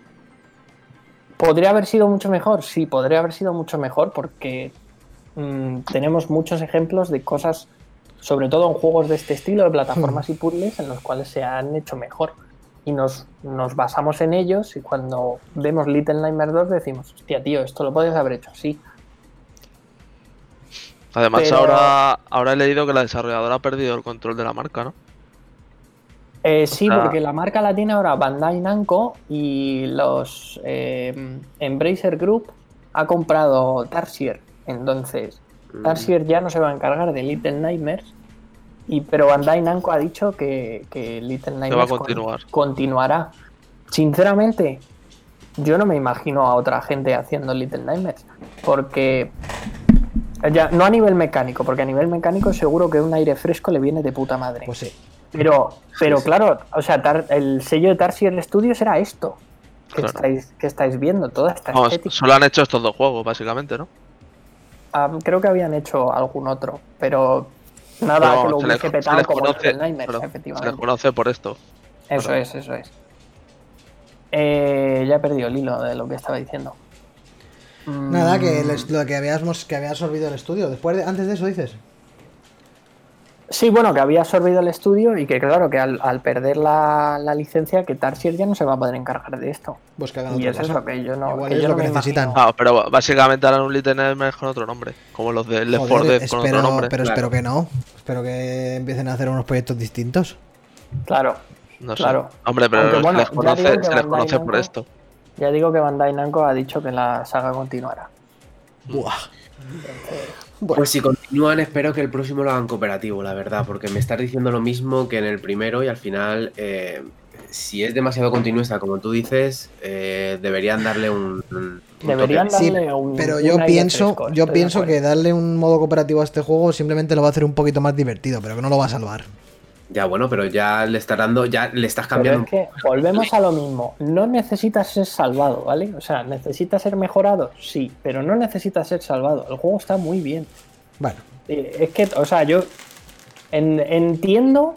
¿podría haber sido mucho mejor? Sí, podría haber sido mucho mejor porque mm, tenemos muchos ejemplos de cosas, sobre todo en juegos de este estilo, de plataformas y puzzles, en los cuales se han hecho mejor. Y nos, nos basamos en ellos y cuando vemos Little Nightmares 2 decimos, hostia, tío, esto lo podías haber hecho así. Además, Pero- ahora, ahora he leído que la desarrolladora ha perdido el control de la marca, ¿no? Eh, sí, Ah. porque la marca la tiene ahora Bandai Namco y los eh, Embracer Group ha comprado Tarsier. Entonces, Mm. Tarsier ya no se va a encargar de Little Nightmares. Y, pero Bandai Namco ha dicho que, que Little Nightmares con- continuar. continuará. Sinceramente, yo no me imagino a otra gente haciendo Little Nightmares. Porque. Ya, no a nivel mecánico, porque a nivel mecánico seguro que un aire fresco le viene de puta madre. Pues sí. Pero, pero sí. claro, o sea, Tar- el sello de Tarsier Studios era esto que, Claro. estáis, que estáis viendo, toda esta Vamos, estética. solo han hecho estos dos juegos, básicamente, ¿no? Ah, creo que habían hecho algún otro, pero nada que lo hubiese se petado como conoce- Little Nightmares, pero Se les efectivamente. conoce por esto. Eso es, eso es. Eh, ya he perdido el hilo de lo que estaba diciendo. Nada, que Mm, les- lo que habíamos que había absorbido el estudio. Después de, antes de eso dices. Sí, bueno, que había absorbido el estudio y que claro, que al, al perder la, la licencia, que Tarsier ya no se va a poder encargar de esto. Pues que hagan Y otra es cosa. eso, que yo no, Igual que es yo lo no que me necesitan. Ah, pero básicamente harán un Little con otro nombre. Como los de Left 4 Joder, Dead con espero, otro nombre. pero Claro. espero que no. Espero que empiecen a hacer unos proyectos distintos. Claro, No sé. claro. Hombre, pero Aunque, bueno, les conoce, se les conoce por esto. Ya digo que Bandai Namco ha dicho que la saga continuará. Buah. Pues si continúan, espero que el próximo lo hagan cooperativo, la verdad, porque me estás diciendo lo mismo que en el primero y al final, eh, si es demasiado continuista, como tú dices, eh, deberían darle un. un- un Deberían toque. Sí, darle un. Pero yo pienso, fresco, yo pienso que darle un modo cooperativo a este juego simplemente lo va a hacer un poquito más divertido, pero que no lo va a salvar. Ya, bueno, pero ya le estás dando, ya le estás Pero cambiando. es que volvemos a lo mismo. No necesitas ser salvado, ¿vale? O sea, necesitas ser mejorado, sí, pero no necesitas ser salvado. El juego está muy bien. Bueno, Eh, Es que, o sea, yo en- entiendo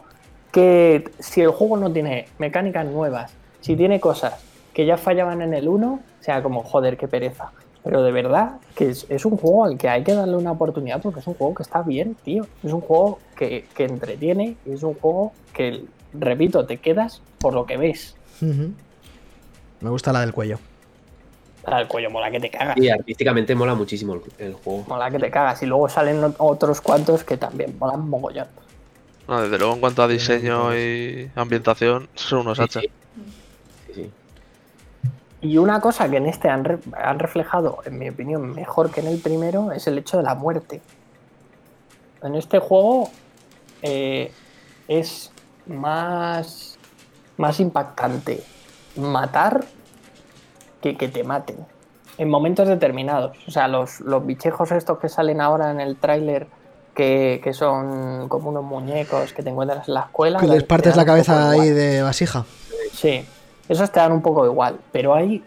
que si el juego no tiene mecánicas nuevas, si tiene cosas que ya fallaban en el 1, sea como, joder, qué pereza. Pero de verdad que es, es un juego al que hay que darle una oportunidad porque es un juego que está bien, tío. Es un juego que, que entretiene y es un juego que, repito, te quedas por lo que ves. me gusta la del cuello. Al cuello mola que te cagas. Y artísticamente mola muchísimo el, el juego. Mola que te cagas. Y luego salen ot- otros cuantos que también molan mogollón. No, desde luego, en cuanto a diseño y ambientación, son unos Sí, H. sí. Sí, sí. Y una cosa que en este han, re- han reflejado, en mi opinión, mejor que en el primero, es el hecho de la muerte. En este juego eh, es más, más impactante matar que que te maten. En momentos determinados. O sea, los, los bichejos estos que salen ahora en el tráiler, que, que son como unos muñecos que te encuentras en la escuela. Que les te partes la cabeza ahí de vasija. Sí, esos te dan un poco igual, pero hay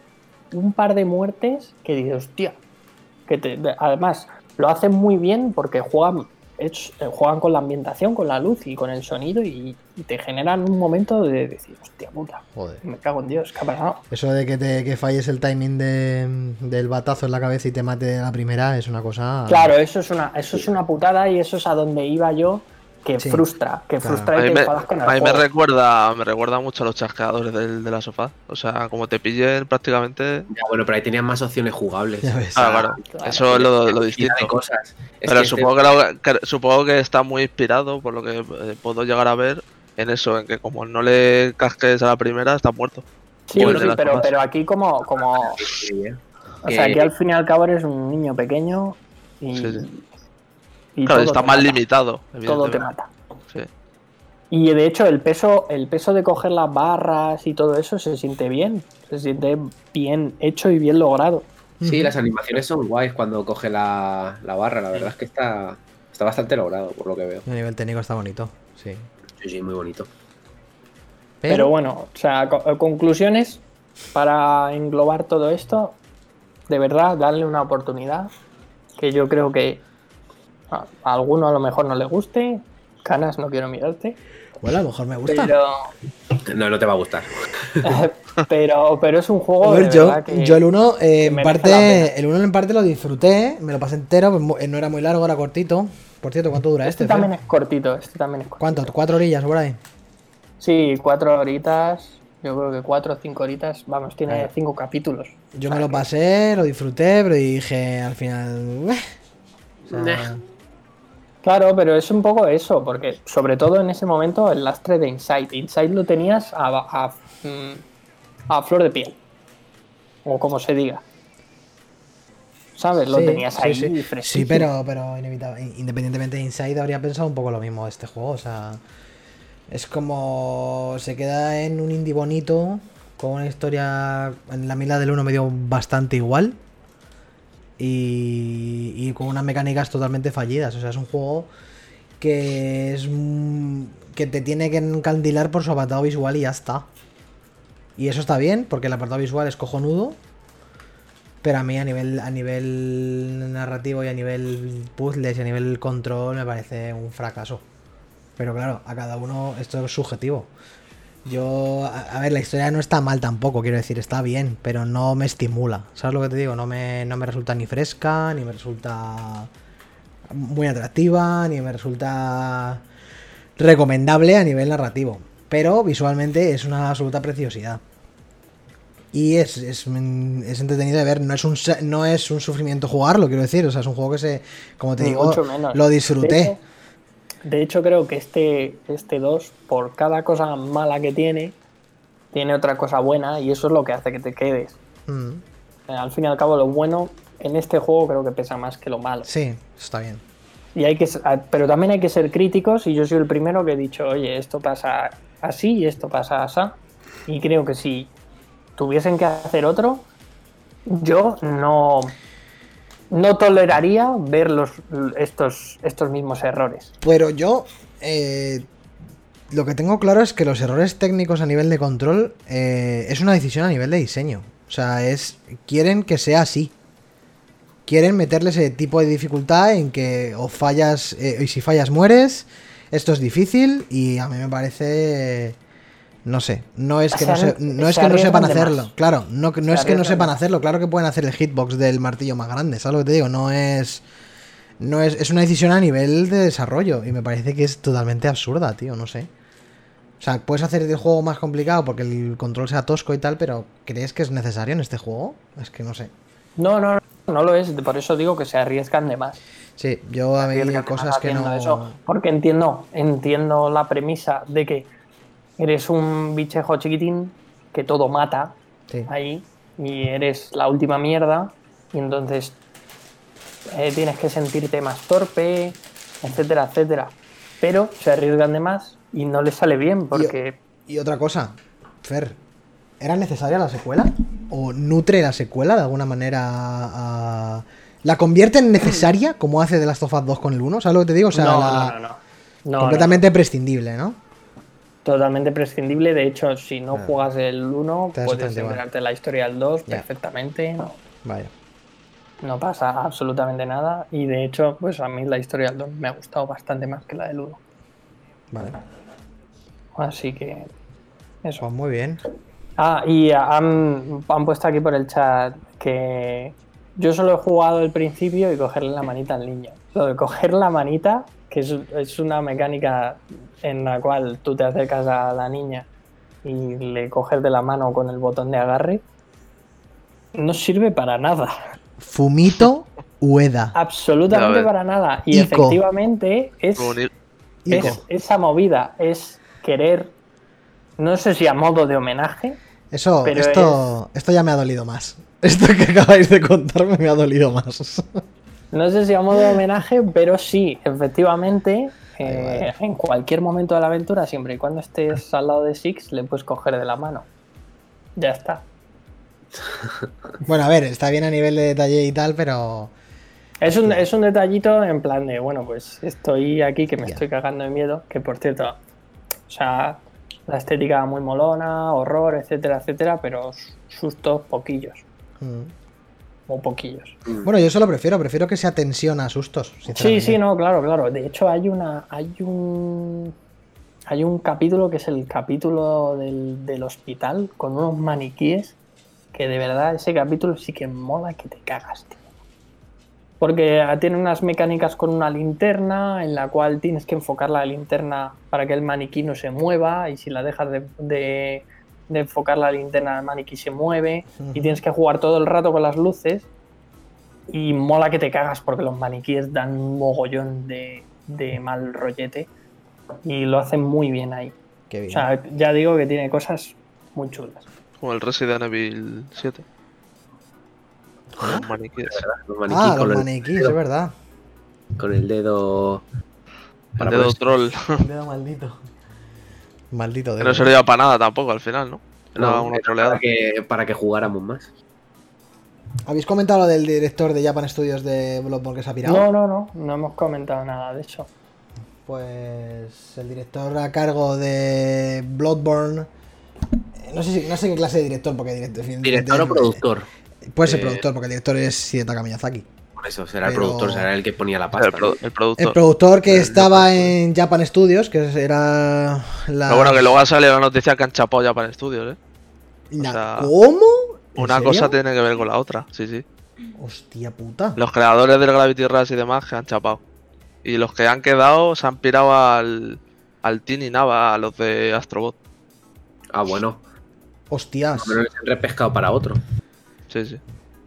un par de muertes que dices, hostia, que te, de- además lo hacen muy bien porque juegan, es- eh, juegan con la ambientación, con la luz y con el sonido y, y te generan un momento de decir, hostia puta, Joder. me cago en Dios, ¿qué ha pasado? Eso de que, te, que falles el timing de- del batazo en la cabeza y te mate la primera es una cosa. Claro, eso es una, eso es una putada y eso es a donde iba yo, que Sí, frustra, que claro. frustra A y mí, te me, enfadas con el a mí me recuerda, me recuerda mucho a los chasqueadores del, de la sofá. O sea, como te pillen prácticamente. Ya, bueno, pero ahí tenían más opciones jugables. Ah, claro. Claro. Eso es lo, lo distinto. de cosas. Es Pero que este- supongo, que lo- que- supongo que está muy inspirado, por lo que eh, puedo llegar a ver, en eso, en que como no le casques a la primera, está muerto. Sí, Joder, sí, pero, pero aquí como, como, Sí, ¿eh? O sea, Que- aquí al fin y al cabo eres un niño pequeño y, Sí, sí. Y Claro, está más limitado. Todo te mata. Sí. Y de hecho el peso, el peso de coger las barras y todo eso se siente bien. Se siente bien hecho y bien logrado. Sí, las animaciones son guays cuando coge la, la barra. La verdad es que está, está bastante logrado, por lo que veo. A nivel técnico está bonito. Sí. Sí, sí, muy bonito. Pero, bueno, o sea, co- eh, conclusiones para englobar todo esto. De verdad, darle una oportunidad. Que yo creo que a, a alguno a lo mejor no le guste. Canas, no quiero mirarte. Bueno, a lo mejor me gusta. Pero, No, no te va a gustar. pero, pero es un juego A ver, de yo, verdad que- yo el 1 que en parte el 1 en parte lo disfruté, me lo pasé entero, pues, mu- no era muy largo, era cortito. Por cierto, ¿cuánto dura Este este? también Fer? es cortito, este también es cortito. ¿Cuánto? ¿Cuatro orillas por ahí? Sí, cuatro horitas, yo creo que cuatro o cinco horitas, vamos, tiene Claro. cinco capítulos. Yo me lo pasé, lo disfruté, pero dije al final. "Ueh". O sea, Claro, pero es un poco eso, porque sobre todo en ese momento el lastre de Inside. Inside lo tenías a, a, mm, a flor de piel, o como se diga. ¿Sabes? Lo sí, tenías ahí sí. Pero, pero inevitable. Independientemente de Inside, habría pensado un poco lo mismo de este juego. O sea, es como. Se queda en un indie bonito, con una historia. En la mila del 1 me dio bastante igual. Y, y con unas mecánicas totalmente fallidas. O sea, es un juego que es. que te tiene que encandilar por su apartado visual y ya está. Y eso está bien, porque el apartado visual es cojonudo. Pero a mí a nivel, a nivel narrativo y a nivel puzzles y a nivel control me parece un fracaso. Pero claro, a cada uno esto es subjetivo. Yo, a, a ver, la historia no está mal tampoco, quiero decir, está bien, pero no me estimula. ¿Sabes lo que te digo? No me, no me resulta ni fresca, ni me resulta muy atractiva, ni me resulta recomendable a nivel narrativo. Pero visualmente es una absoluta preciosidad. Y es, es, es entretenido de ver, no es, un, no es un sufrimiento jugarlo, quiero decir. O sea, es un juego que se, como te digo, mucho menos. lo disfruté. De hecho, creo que este, este 2, por cada cosa mala que tiene, tiene otra cosa buena y eso es lo que hace que te quedes. Mm, Eh, Al fin y al cabo, lo bueno en este juego creo que pesa más que lo malo. sí, está bien. Y hay que, pero también hay que ser críticos y yo soy el primero que he dicho, oye, esto pasa así y esto pasa así. Y creo que si tuviesen que hacer otro, yo no, no toleraría ver los, estos, estos mismos errores. Pero yo, eh, lo que tengo claro es que los errores técnicos a nivel de control eh, es una decisión a nivel de diseño. O sea, es quieren que sea así. Quieren meterle ese tipo de dificultad en que o fallas, eh, y si fallas mueres, esto es difícil y a mí me parece... No sé, no es que no, Se no, es que no sepan hacerlo, más. claro, no, no Se es que no sepan más. hacerlo, claro que pueden hacer el hitbox del martillo más grande, ¿sabes lo que te digo? No es... No es, es una decisión a nivel de desarrollo y me parece que es totalmente absurda, tío, no sé. O sea, puedes hacer el juego más complicado porque el control sea tosco y tal, pero ¿crees que es necesario en este juego? Es que no sé. No, no, no, no lo es, por eso digo que se arriesgan de más. Sí, yo a mí cosas que no... eso, porque entiendo, entiendo la premisa de que eres un bichejo chiquitín que todo mata Sí. ahí y eres la última mierda y entonces eh, tienes que sentirte más torpe, etcétera, etcétera. Pero se arriesgan de más y no les sale bien porque Y otra cosa, Fer, ¿era necesaria la secuela? ¿O nutre la secuela de alguna manera a... ¿La convierte en necesaria como hace The Last of Us 2 con el 1? ¿Sabes lo que te digo? O sea, no, la- no, no, no. No, completamente prescindible, ¿no? Totalmente prescindible. De hecho, si no Ah. juegas el 1, Te da puedes enterarte la historia del 2 Ya. perfectamente. No, Vaya. no pasa absolutamente nada. Y de hecho, pues a mí la historia del 2 me ha gustado bastante más que la del 1. Vale. Así que eso. Pues muy bien. Ah, y han, han puesto aquí por el chat que yo solo he jugado el principio y cogerle la manita al niño. Lo de coger la manita, que es, es una mecánica en la cual tú te acercas a la niña y le coges de la mano con el botón de agarre, no sirve para nada. Fumito Ueda. Absolutamente para nada. Y Ico. efectivamente es, es esa movida, es querer, no sé si a modo de homenaje, Eso, Pero esto, esto ya me ha dolido más. Esto que acabáis de contarme me ha dolido más. No sé si a modo de homenaje, pero sí, efectivamente, eh, en cualquier momento de la aventura, siempre y cuando estés al lado de Six, le puedes coger de la mano. Ya está. Bueno, a ver, está bien a nivel de detalle y tal, pero. Es un, es un detallito en plan de, bueno, pues estoy aquí que me estoy cagando de miedo, que por cierto, o sea, la estética muy molona, horror, etcétera, etcétera, pero sustos poquillos, mm. O poquillos. Bueno, yo eso lo prefiero, prefiero que sea tensión a sustos. Sí, sí, no, claro, claro. De hecho, hay una. Hay un. hay un capítulo que es el capítulo del, del hospital con unos maniquíes que de verdad ese capítulo sí que mola que te cagas, tío. Porque tiene unas mecánicas con una linterna en la cual tienes que enfocar la linterna para que el maniquí no se mueva y si la dejas de, de- de enfocar la linterna el maniquí se mueve y tienes que jugar todo el rato con las luces y mola que te cagas porque los maniquíes dan un mogollón de, de mal rollete y lo hacen muy bien ahí. Qué bien. O sea, ya digo que tiene cosas muy chulas. Como el Resident Evil 7. Con los maniquíes. Los maniquíes ah, con, los el, maniquíes, es verdad. con el dedo. El dedo ponerse- troll. Dedo maldito. Maldito dedo. no servía para nada tampoco al final, ¿no? Era No, una troleada. para que, para que jugáramos más. ¿Habéis comentado lo del director de Japan Studios de Bloodborne que se ha pirado? No, no, no, no hemos comentado nada de eso. Pues el director a cargo de Bloodborne. No sé, si- no sé qué clase de director, porque director, ¿Director o productor? Puede ser Eh, productor, porque el director es Hidetaka Miyazaki. Por eso, será el productor, será el que ponía la El, pasta. pro- el El productor. productor que El estaba en Japan Studios, que era la. Pero bueno, que luego ha salido la noticia que han chapado ya para estudios, ¿eh? la- o sea, ¿Cómo? ¿En Una serio? cosa tiene que ver con la otra, sí, sí. Hostia puta. Los creadores del Gravity Rush y demás que han chapado. Y los que han quedado se han pirado al, al Tini Nava, a los de Astrobot. Ah, bueno. Hostias. Pero les han repescado para otro. Sí, sí.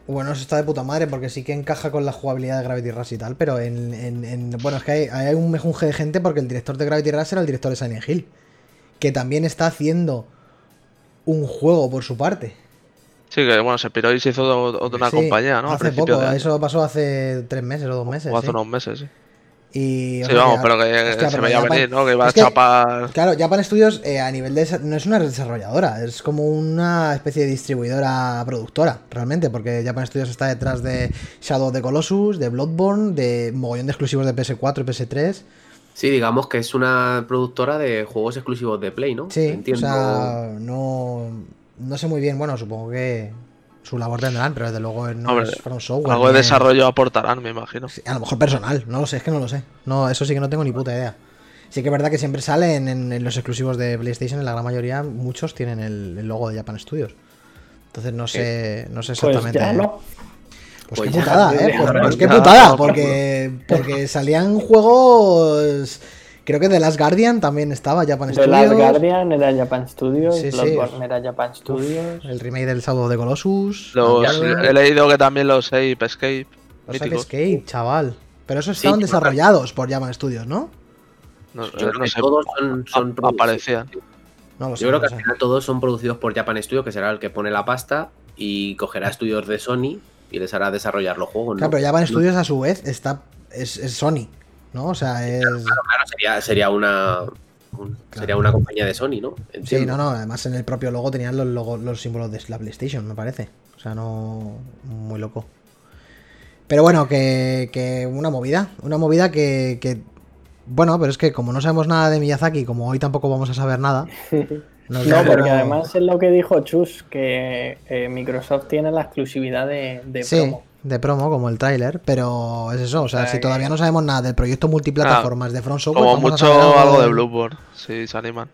Bueno, eso está de puta madre porque sí que encaja con la jugabilidad de Gravity Rush y tal, pero en, en- en- bueno, es que hay, hay un mejunje de gente porque el director de Gravity Rush era el director de Silent Hill, que también está haciendo un juego por su parte. Sí, que bueno, se piró y se hizo Sí, compañía, ¿no? Hace poco, eso pasó hace tres meses o dos meses. O hace sí. unos meses, sí. Y, Sí, vamos, pero que hostia, se pero veía Japan- venir, ¿no? Que iba es a chapar. Claro, Japan Studios eh, a nivel de... no es una desarrolladora, es como una especie de distribuidora productora, realmente, porque Japan Studios está detrás de Shadow of the Colossus, de Bloodborne, de mogollón de exclusivos de PS4 y PS3. Sí, digamos que es una productora de juegos exclusivos de Play, ¿no? Sí, Entiendo. o sea, no, no sé muy bien, bueno, supongo que su labor tendrán, pero desde luego no Hombre, es From Software. Algo de ni desarrollo aportarán, me imagino. Sí, A lo mejor personal, no lo sé, es que no lo sé. No, eso sí que no tengo ni puta idea. Sí que es verdad que siempre salen en, en los exclusivos de PlayStation, en la gran mayoría, muchos tienen el, el logo de Japan Studios. Entonces no sé, no sé Pues exactamente. ya no. Pues, Pues qué ya, putada, pues ¿eh? ya, Pues, ya, pues qué putada, porque salían juegos. Creo que The Last Guardian también estaba Japan The Studios. Last Guardian era Japan Studios, Sí, sí. Era Japan Studios. El remake del Shadow de Colossus. Los, he leído que también los Ape Escape. Los míticos. Escape, chaval. Pero esos estaban Sí, desarrollados por Japan Studios, ¿no? No, Yo creo no que sé, todos son, son ap- producidos. aparecían. No lo sé. Yo creo no que al final todos son producidos por Japan Studio, que será el que pone la pasta y cogerá estudios de Sony y les hará desarrollar los juegos. ¿no? Claro, pero Japan Studios a su vez está es, es Sony, ¿no? O sea, es... Claro, sería, sería una un- sería una compañía de Sony, ¿no? Sí, no, no, además en el propio logo tenían los, logos- los símbolos de la PlayStation, me parece. O sea, no... Muy loco. Pero bueno, que, que una movida, una movida que, que... Bueno, pero es que como no sabemos nada de Miyazaki, como hoy tampoco vamos a saber nada... No, porque como- además es lo que dijo Chus, que eh, Microsoft tiene la exclusividad de, de sí, promo. De promo, como el tráiler, pero es eso, o sea, si todavía no sabemos nada del proyecto multiplataformas de Front Software, Como mucho algo de Bloodborne, si se animan.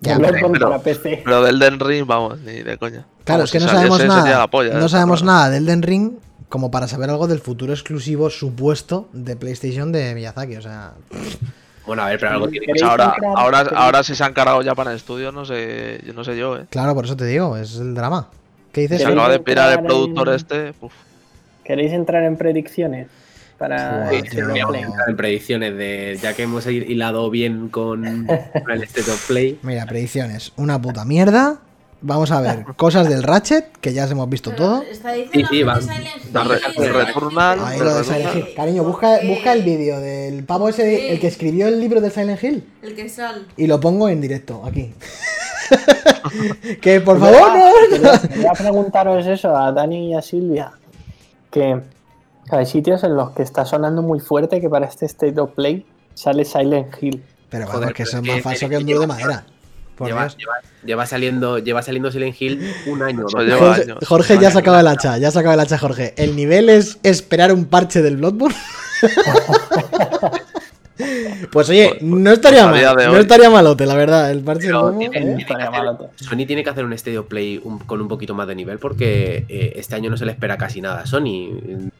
Ya, pero- para PC. Pero del Den Ring, vamos, ni de coña. Claro, Vamos, es que si no sabemos nada. la polla, no ¿eh? sabemos Pero- nada del Den Ring como para saber algo del futuro exclusivo supuesto de PlayStation de Miyazaki. O sea, Bueno, a ver, pero algo tiene que Pues ¿Queréis ahora, ahora, ahora si se han cargado ya para el estudio, no sé, yo no sé yo, eh. claro, por eso te digo, es el drama. ¿Qué dices? Se ¿Queréis acaba de pirar el productor en- este. uf. ¿Queréis entrar en predicciones? Para gameplay? entrar en predicciones de ya que hemos hilado bien con, con el State of Play. Mira, predicciones. Una puta mierda. Vamos a ver cosas del Ratchet, que ya hemos visto todo. Está diciendo Sí, sí, va. el. Returnal. Ahí lo de Silent Hill. Cariño, busca, busca el vídeo del pavo ese, el que escribió el libro de Silent Hill. El que sal. Y lo pongo en directo, aquí. que por favor, no. Quería, quería preguntaros eso a Dani y a Silvia. Que hay sitios en los que está sonando muy fuerte que para este State of Play sale Silent Hill. Pero Joder, vamos, que pero eso es más que- falso que que un duro de lleva- madera. Lleva, Dios. lleva- lleva saliendo, lleva saliendo Silent Hill un año. Eso ¿no? lleva Jorge, años. Jorge ya ha sacado el hacha, ya ha sacado el hacha, Jorge. ¿El nivel es esperar un parche del Bloodborne? Pues oye, no estaría Pues a día mal. de No estaría malote, la verdad. El parche nuevo, tiene- ¿eh? tiene estaría que hacer- malote. Sony tiene que hacer un Stadio Play un- con un poquito más de nivel porque eh, este año no se le espera casi nada a Sony.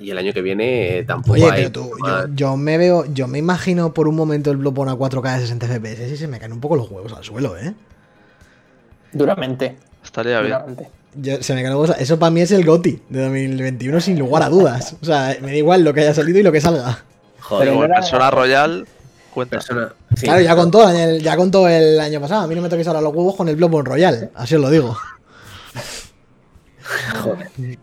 Y el año que viene eh, tampoco Oye, hay. pero tú, yo, yo me veo, yo me imagino por un momento el Bloodborne a 4K de 60 FPS y se me caen un poco los huevos al suelo, ¿eh? Duramente. Estaría bien. duramente. Yo- se me caen los huevos. Eso para mí es el GOTI de 2021 sin lugar a dudas. O sea, me da igual lo que haya salido y lo que salga. Joder, Como no era- Persona Royal cuenta. persona. sí. Claro, ya contó, el, ya contó el año pasado. A mí no me toquéis ahora los huevos con el Bloodborne Royal. Así os lo digo.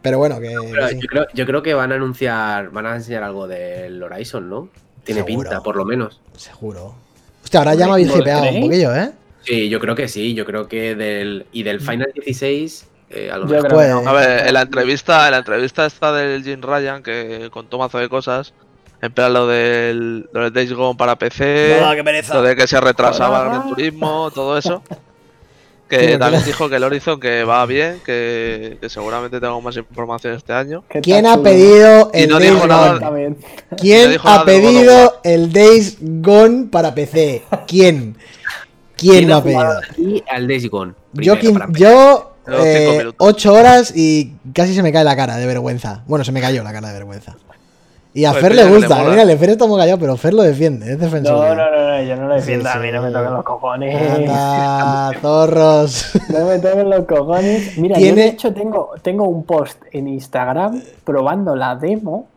Pero bueno, que. Pero sí. yo, creo, yo creo que van a anunciar, van a enseñar algo del Horizon, ¿no? Tiene Seguro. pinta, por lo menos. Seguro. Hostia, ahora ya me habéis ¿Lo hipeado un poquillo, ¿eh? Sí, yo creo que sí, yo creo que del. Y del Final 16, eh, a lo mejor. creo no. A ver, en la entrevista, en la entrevista esta del Jim Ryan, que contó mazo de cosas, en plan lo del, lo del Days Gone para PC, qué pereza. lo de que se retrasaba el Turismo, todo eso. Que también dijo que el Horizon que va bien, que, que seguramente tengo más información este año. ¿Quién ha pedido el no Days Gone? ¿Quién No ha pedido el Days Gone para PC? ¿Quién? ¿Quién lo ha pedido? Y al Days Gone. Yo, yo eh, minutos. ocho horas y casi se me cae la cara de vergüenza. Bueno, se me cayó la cara de vergüenza. Y a Pues Fer le gusta. mola. Mírale, Fer está muy callado, pero Fer lo defiende, es defensor. No, no, no, no, yo no lo defiendo, Sí, a mí no me toquen los cojones. Anda, zorros. No me toquen los cojones. Mira, yo de hecho tengo, tengo un post en Instagram probando la demo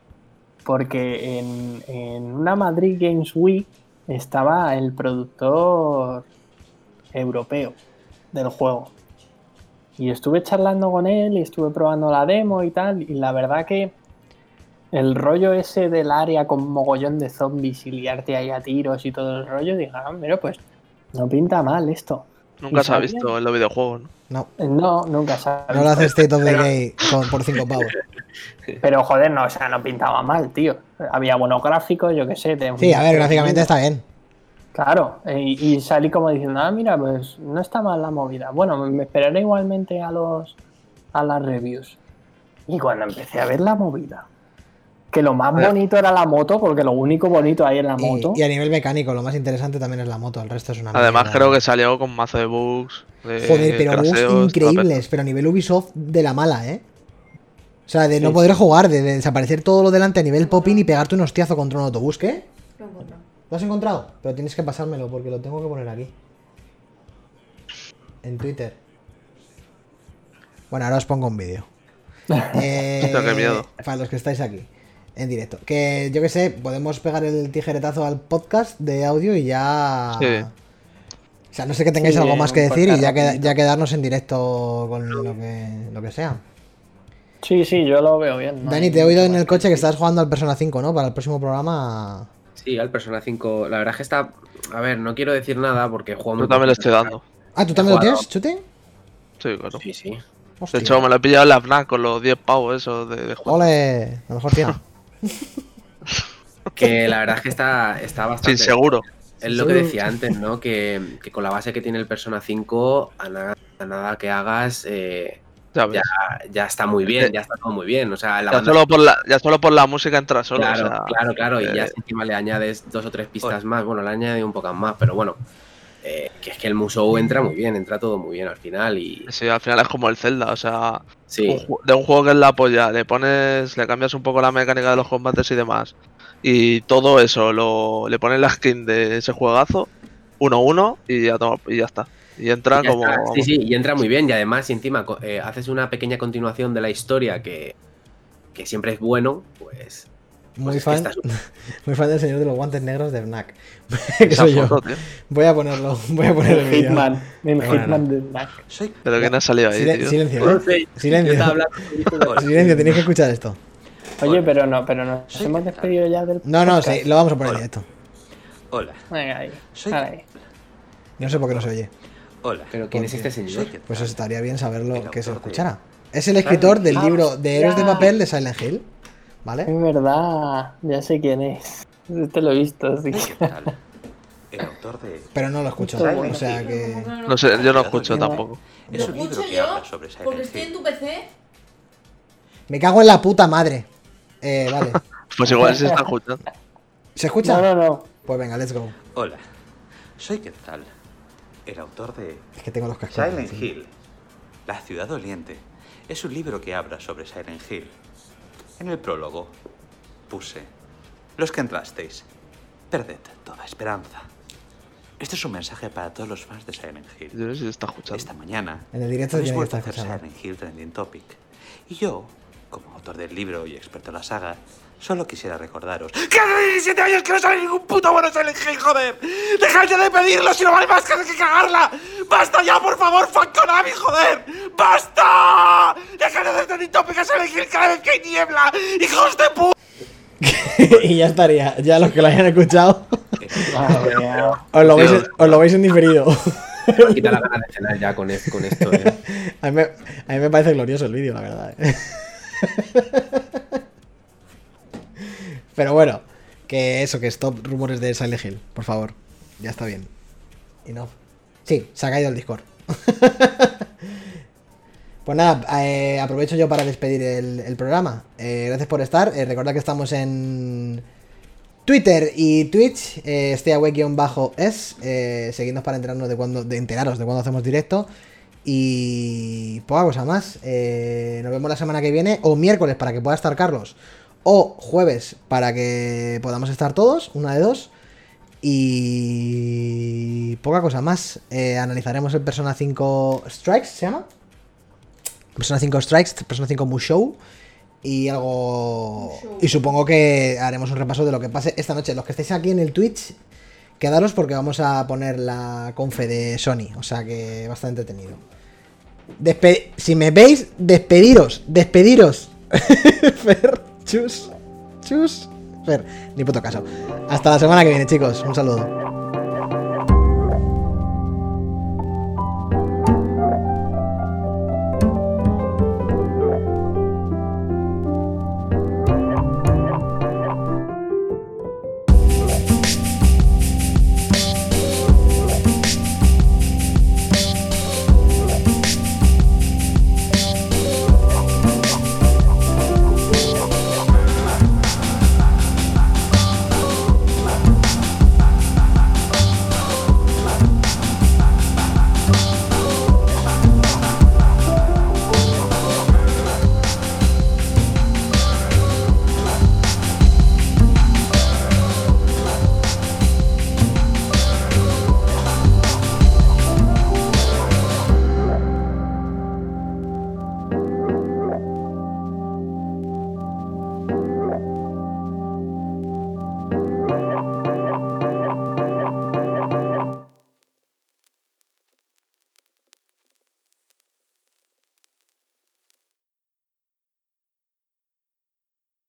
porque en, en una Madrid Games Week estaba el productor europeo del juego. Y estuve charlando con él y estuve probando la demo y tal. Y la verdad que el rollo ese del área con mogollón de zombies y liarte ahí a tiros y todo el rollo, dije, ah, mira, pues no pinta mal esto. Nunca ¿Y se ha visto en los videojuegos, ¿no? No, No, nunca sabes. no lo hace State of the Gay con- por cinco pavos. Pero joder, no, o sea, no pintaba mal, tío. Había buenos gráficos, yo qué sé. te- Sí, a ver, gráficamente está bien. Claro, eh, y, y salí como diciendo, ah, mira, pues no está mal la movida. Bueno, me esperaré igualmente a los a las reviews. Y cuando empecé a ver la movida, que lo más bonito era la moto, porque lo único bonito ahí en la moto. Y, y a nivel mecánico, lo más interesante también es la moto. El resto es una Además mierda. creo que salió con mazo de bugs. de Joder, pero bugs increíbles, pero a nivel Ubisoft de la mala, ¿eh? O sea, de no Sí, poder jugar, de, de desaparecer todo lo delante a nivel popping y pegarte un hostiazo contra un autobús, ¿qué? Lo he encontrado. ¿Lo has encontrado? Pero tienes que pasármelo porque lo tengo que poner aquí. En Twitter. Bueno, ahora os pongo un vídeo. Eh, qué miedo. Para los que estáis aquí, en directo. Que yo que sé, podemos pegar el tijeretazo al podcast de audio y ya. Sí. O sea, no sé que tengáis Sí, algo más que decir y ya, ya quedarnos en directo con lo que, lo que sea. Sí, sí, yo lo veo bien. no Dani, te he oído en el coche que estás jugando al Persona 5, ¿no? Para el próximo programa. Sí, al Persona 5. La verdad es que está. A ver, no quiero decir nada porque juego Yo también lo estoy dando. Ah, ¿tú también lo tienes, Chute? Sí, claro. Sí, sí. Hostia. De hecho, me lo he pillado en la FNAC con los 10 pavos esos de, de juego. Ole, lo mejor tiene. Que la verdad es que está, está bastante. Sin seguro. Es lo que decía antes, ¿no? Que, que con la base que tiene el Persona 5, a nada, a nada que hagas, eh, Ya ya, está muy bien, ya está todo muy bien. O sea, la Ya solo, por la, ya solo por la música entra solo. Claro, o sea, claro, claro. Y ya eh, si encima le añades dos o tres pistas más. Bueno, le añade un poco más, pero bueno. Eh, que es que el Musou entra muy bien, entra todo muy bien al final. Y Sí, al final es como el Zelda, o sea, sí, un ju- de un juego que es la polla, le pones, le cambias un poco la mecánica de los combates y demás, y todo eso lo, le pones la skin de ese juegazo, 1-1 y ya toma- y ya está. Y entra Y como. está. Sí, sí, y entra muy bien. Y además, encima eh, haces una pequeña continuación de la historia que, que siempre es bueno, pues. Muy pues es que fan, muy fan del señor de los guantes negros de Fnac. que soy yo. foto. Voy a ponerlo, voy a poner el. Hitman, Bueno, Hitman no. de. Soy Pero ¿quién ha salido ahí, Silen- tío? silencio, No ¿eh? Silencio. hablando-. Silencio, tenéis que escuchar esto. Oye, pero no, pero nos Soy hemos despedido ya del. No, no, podcast. sí, lo vamos a poner Hola. directo. Hola. Venga, ahí. Soy- ahí. No sé por qué no se oye. Hola. Pero ¿quién es este señor? Pues estaría bien saberlo que se escuchara. Es el escritor del Ah, libro de Héroes de. Papel de Silent Hill. ¿Vale? Es verdad, ya sé quién es. Este lo he visto, sí. ¿Qué tal? El autor de. Pero no lo escucho. O sea que. No sé, yo no escucho tampoco. Es Lo un libro escucho que yo habla sobre porque Silent estoy en tu PC. Me cago en la puta madre. Eh, vale. Pues igual se está escuchando. ¿Se escucha? No, no, no. Pues venga, let's go. Hola, soy Quetzal, el autor de Es que tengo los cascos. Silent sí. Hill, La ciudad doliente. Es un libro que habla sobre Silent Hill. En el prólogo puse, los que entrasteis, perded toda esperanza. Este es un mensaje para todos los fans de Silent Hill. Yo no sé si está escuchando. Esta mañana En el directo habéis vuelto a hacer. Silent Hill Trending Topic. Y yo, como autor del libro y experto en la saga, solo quisiera recordaros que hace 17 años que no sale ningún puto bueno Silent Hill, joder. Dejad ya de pedirlo si no vale más que que cagarla. ¡Basta ya, por favor, fan Konami, joder! ¡Basta! ¡Dejad de hacer a Silent Hill cada vez que hay niebla! ¡Hijos de puta! y ya estaría. Ya los que lo hayan escuchado, Madre mía. os lo veis, os lo veis en diferido. Me quita la gana de cenar ya con, es- con esto. eh. a, mí me, a mí me parece glorioso el vídeo, la verdad. ¿eh? Pero bueno, que eso, que stop rumores de Silent Hill, por favor. Ya está bien. Y no. Sí, se ha caído el Discord. Pues nada, eh, aprovecho yo para despedir el, programa. Eh, gracias por estar. Eh, recordad que estamos en Twitter y Twitch. Eh, stayaway-es. Seguidnos para enterarnos de cuando, de enteraros de cuando hacemos directo. Y poca cosa más. Nos vemos la semana que viene. O miércoles para que pueda estar Carlos. O jueves para que podamos estar todos. Una de dos. Y poca cosa más. Eh, analizaremos el Persona 5 Strikes, ¿se llama? Persona 5 Strikes, Persona 5 Mushow. Y algo. Y supongo que haremos un repaso de lo que pase esta noche. Los que estéis aquí en el Twitch, quedaros porque vamos a poner la confe de Sony. O sea que bastante entretenido. Despe- si me veis, despediros, despediros. Fer, chus, chus. Fer, ni puto caso. Hasta la semana que viene, chicos. Un saludo.